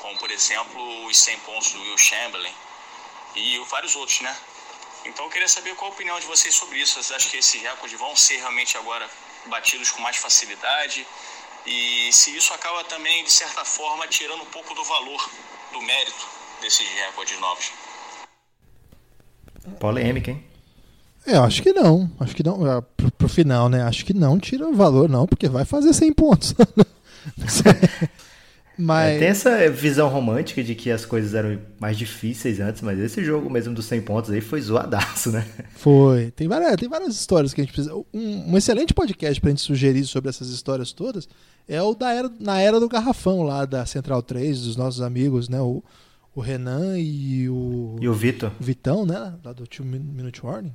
como por exemplo os 100 pontos do Will Chamberlain e vários outros, né? Então eu queria saber qual a opinião de vocês sobre isso. Vocês acham que esses recordes vão ser realmente agora batidos com mais facilidade? E se isso acaba também, de certa forma, tirando um pouco do valor, do mérito desses recordes novos? Polêmica, hein? É, eu acho que não. Acho que não. é, Pro, pro final, né? Acho que não tira o valor, não, porque vai fazer 100 pontos. Mas. É, tem essa visão romântica de que as coisas eram mais difíceis antes, mas esse jogo mesmo dos 100 pontos aí foi zoadaço, né? Foi. Tem várias, tem várias histórias que a gente precisa. Um, um excelente podcast pra gente sugerir sobre essas histórias todas é o da era, na era do garrafão lá da Central 3, dos nossos amigos, né? O, o Renan e o. E o Vitor? Vitão, né? Lá do Two Min- Minute Warning.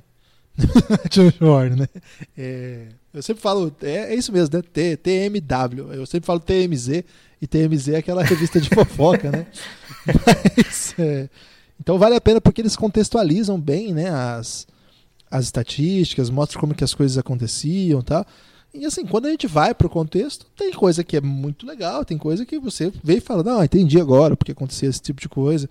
Minute Warning, né? É, eu sempre falo, é, é isso mesmo, né? T, TMW. Eu sempre falo TMZ, e TMZ é aquela revista de fofoca, né? Mas, é, então vale a pena porque eles contextualizam bem, né? As, as estatísticas, mostram como que as coisas aconteciam e tal. E assim, quando a gente vai pro contexto, tem coisa que é muito legal, tem coisa que você vê e fala, não, entendi agora porque acontecia esse tipo de coisa.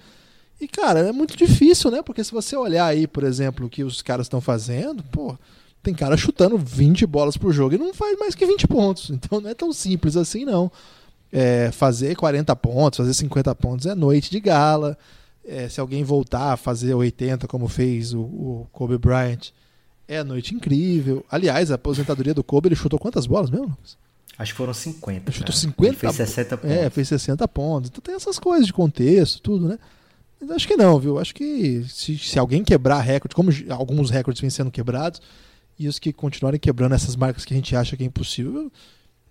E, cara, é muito difícil, né? Porque se você olhar aí, por exemplo, o que os caras estão fazendo, pô, tem cara chutando 20 bolas por jogo e não faz mais que 20 pontos. Então não é tão simples assim, não. É, fazer 40 pontos, fazer 50 pontos é noite de gala. É, se alguém voltar a fazer 80, como fez o, o Kobe Bryant, é noite incrível. Aliás, a aposentadoria do Kobe, ele chutou quantas bolas mesmo? Lucas? Acho que foram 50. Ele chutou cara. 50 Ele fez 60 pontos. É, fez 60 pontos. Então tem essas coisas de contexto, tudo, né? Acho que não, viu? Acho que se, se alguém quebrar recorde, como alguns recordes vêm sendo quebrados, e os que continuarem quebrando essas marcas que a gente acha que é impossível,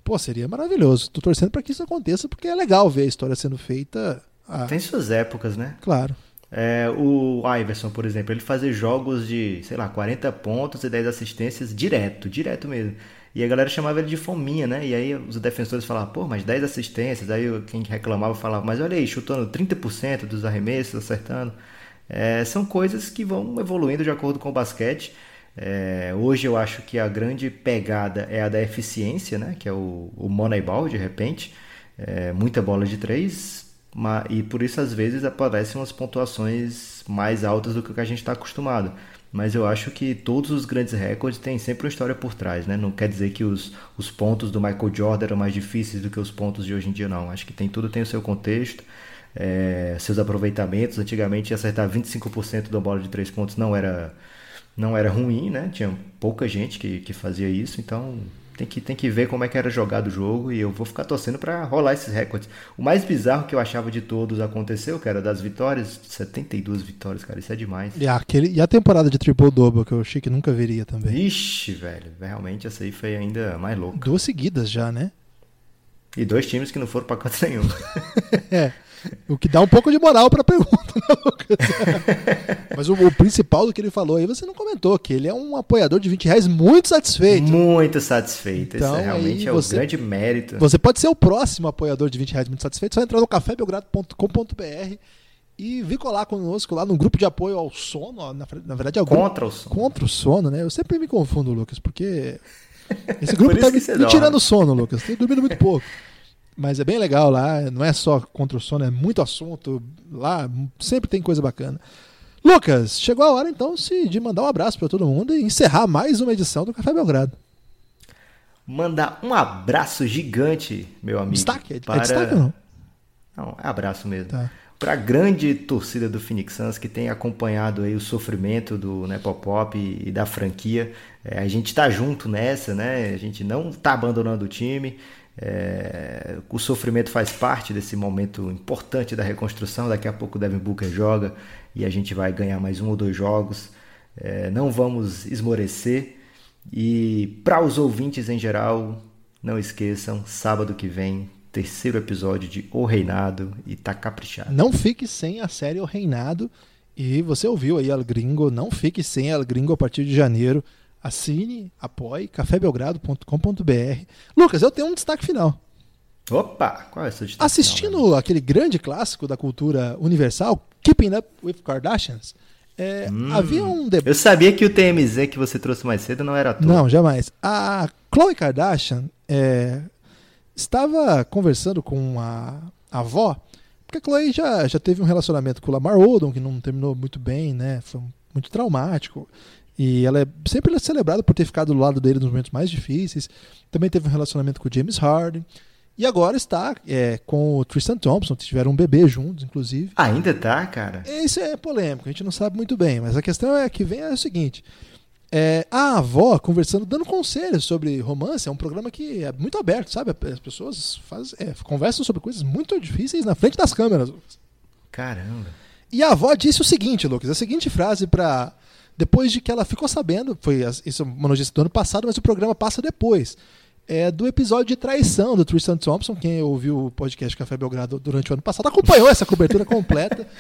pô, seria maravilhoso. Tô torcendo para que isso aconteça, porque é legal ver a história sendo feita. Ah, Tem suas épocas, né? Claro. É, o Iverson, por exemplo, ele fazia jogos de, sei lá, 40 pontos e 10 assistências direto, direto mesmo. E a galera chamava ele de fominha, né? E aí os defensores falavam, pô, mas 10 assistências. Aí quem reclamava falava, mas olha aí, chutando 30% dos arremessos, acertando. É, são coisas que vão evoluindo de acordo com o basquete. É, hoje eu acho que a grande pegada é a da eficiência, né? Que é o, o Moneyball, de repente. É, muita bola de três, e por isso às vezes aparecem umas pontuações mais altas do que a gente está acostumado. Mas eu acho que todos os grandes recordes têm sempre uma história por trás, né? Não quer dizer que os, os pontos do Michael Jordan eram mais difíceis do que os pontos de hoje em dia, não. Acho que tem tudo tem o seu contexto, é, seus aproveitamentos. Antigamente acertar 25% da bola de três pontos não era não era ruim, né? Tinha pouca gente que, que fazia isso, então tem que, tem que ver como é que era jogado o jogo e eu vou ficar torcendo para rolar esses recordes. O mais bizarro que eu achava de todos aconteceu, cara, das vitórias, 72 vitórias, cara, isso é demais. E, aquele, e a temporada de triple-double, que eu achei que nunca viria também. Ixi, velho, realmente essa aí foi ainda mais louca. Duas seguidas já, né? E dois times que não foram pra canto nenhum. É. O que dá um pouco de moral pra pergunta, né, Lucas? Mas o, o principal do que ele falou aí, você não comentou, que ele é um apoiador de 20 reais muito satisfeito. Muito satisfeito. Então, Esse é realmente é você- o grande mérito. Você pode ser o próximo apoiador de 20 reais muito satisfeito, só entrar no cafébelgrado.com.br e vir colar conosco lá no grupo de apoio ao sono. Na, na verdade, é o Contra o sono. Contra o sono, né? Eu sempre me confundo, Lucas, porque esse grupo tá isso me, me tirando sono, Lucas. Tenho dormido muito pouco. Mas é bem legal lá, não é só contra o sono, é muito assunto. Lá sempre tem coisa bacana. Lucas, chegou a hora então de mandar um abraço para todo mundo e encerrar mais uma edição do Café Belgrado. Mandar um abraço gigante, meu amigo. Destaque? É- é para... destaque ou não? Não, é abraço mesmo. Tá. Para a grande torcida do Phoenix Suns que tem acompanhado aí o sofrimento do Nepopop e, e da franquia. É, a gente está junto nessa, né? A gente não está abandonando o time. É, o sofrimento faz parte desse momento importante da reconstrução. Daqui a pouco o Devin Booker joga e a gente vai ganhar mais um ou dois jogos. É, não vamos esmorecer. E para os ouvintes em geral, não esqueçam, sábado que vem, terceiro episódio de O Reinado e tá caprichado. Não fique sem a série O Reinado. E você ouviu aí El Gringo, não fique sem El Gringo a partir de janeiro. Assine, apoie, cafébelgrado.com.br. Lucas, eu tenho um destaque final. Opa, qual é o seu destaque Assistindo final, aquele grande clássico da cultura universal, Keeping Up with Kardashians, é, Hum. havia um debate. Eu sabia que o TMZ que você trouxe mais cedo não era toa. Não, jamais. A Khloe Kardashian é, estava conversando com a, a avó, porque a Khloe já, já teve um relacionamento com o Lamar Odom, que não terminou muito bem, né? Foi muito traumático. E ela é sempre celebrada por ter ficado do lado dele nos momentos mais difíceis. Também teve um relacionamento com o James Harden. E agora está é, com o Tristan Thompson, tiveram um bebê juntos, inclusive. Ainda tá, cara? Isso é polêmico, a gente não sabe muito bem, mas a questão é que vem é o seguinte: é, a avó conversando, dando conselhos sobre romance, é um programa que é muito aberto, sabe? As pessoas faz, é, conversam sobre coisas muito difíceis na frente das câmeras. Caramba. E a avó disse o seguinte, Lucas, a seguinte frase para depois de que ela ficou sabendo, foi isso é uma notícia do ano passado, mas o programa passa depois. É do episódio de traição do Tristan Thompson. Quem ouviu o podcast Café Belgrado durante o ano passado acompanhou essa cobertura completa.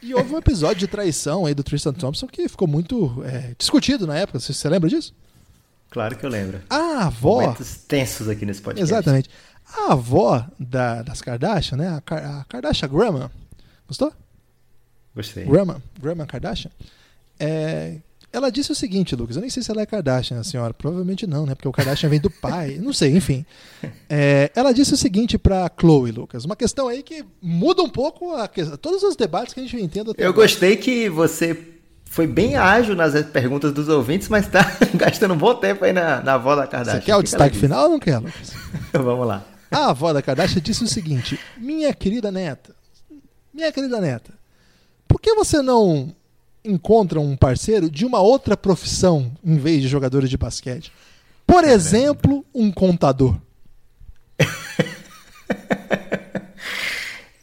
E houve um episódio de traição aí do Tristan Thompson que ficou muito é, discutido na época. Você, você lembra disso? Claro que eu lembro. A avó. Momentos tensos aqui nesse podcast. Exatamente. A avó da- das Kardashian, né? A, Kar- a Kardashian Grandma. Gostou? Gostei. Grandma, Grandma Kardashian. É, ela disse o seguinte, Lucas. Eu nem sei se ela é Kardashian, a senhora. Provavelmente não, né? Porque o Kardashian vem do pai. Não sei, enfim. É, ela disse o seguinte pra Chloe, Lucas. Uma questão aí que muda um pouco a que- todos os debates que a gente vem tendo até Eu gostei que você foi bem ágil nas perguntas dos ouvintes, mas tá gastando um bom tempo aí na, na avó da Kardashian. Você quer o que que destaque final ou não quer, Lucas? Vamos lá. A avó da Kardashian disse o seguinte: Minha querida neta, minha querida neta, por que você não encontra um parceiro de uma outra profissão em vez de jogadores de basquete? Por exemplo, um contador.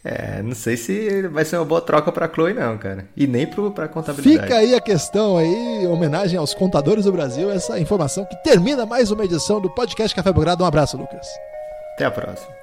É, não sei se vai ser uma boa troca pra Chloe, não, cara. E nem pro, pra contabilidade. Fica aí a questão aí, homenagem aos contadores do Brasil, essa informação que termina mais uma edição do podcast Café Belgrado. Um abraço, Lucas. Até a próxima.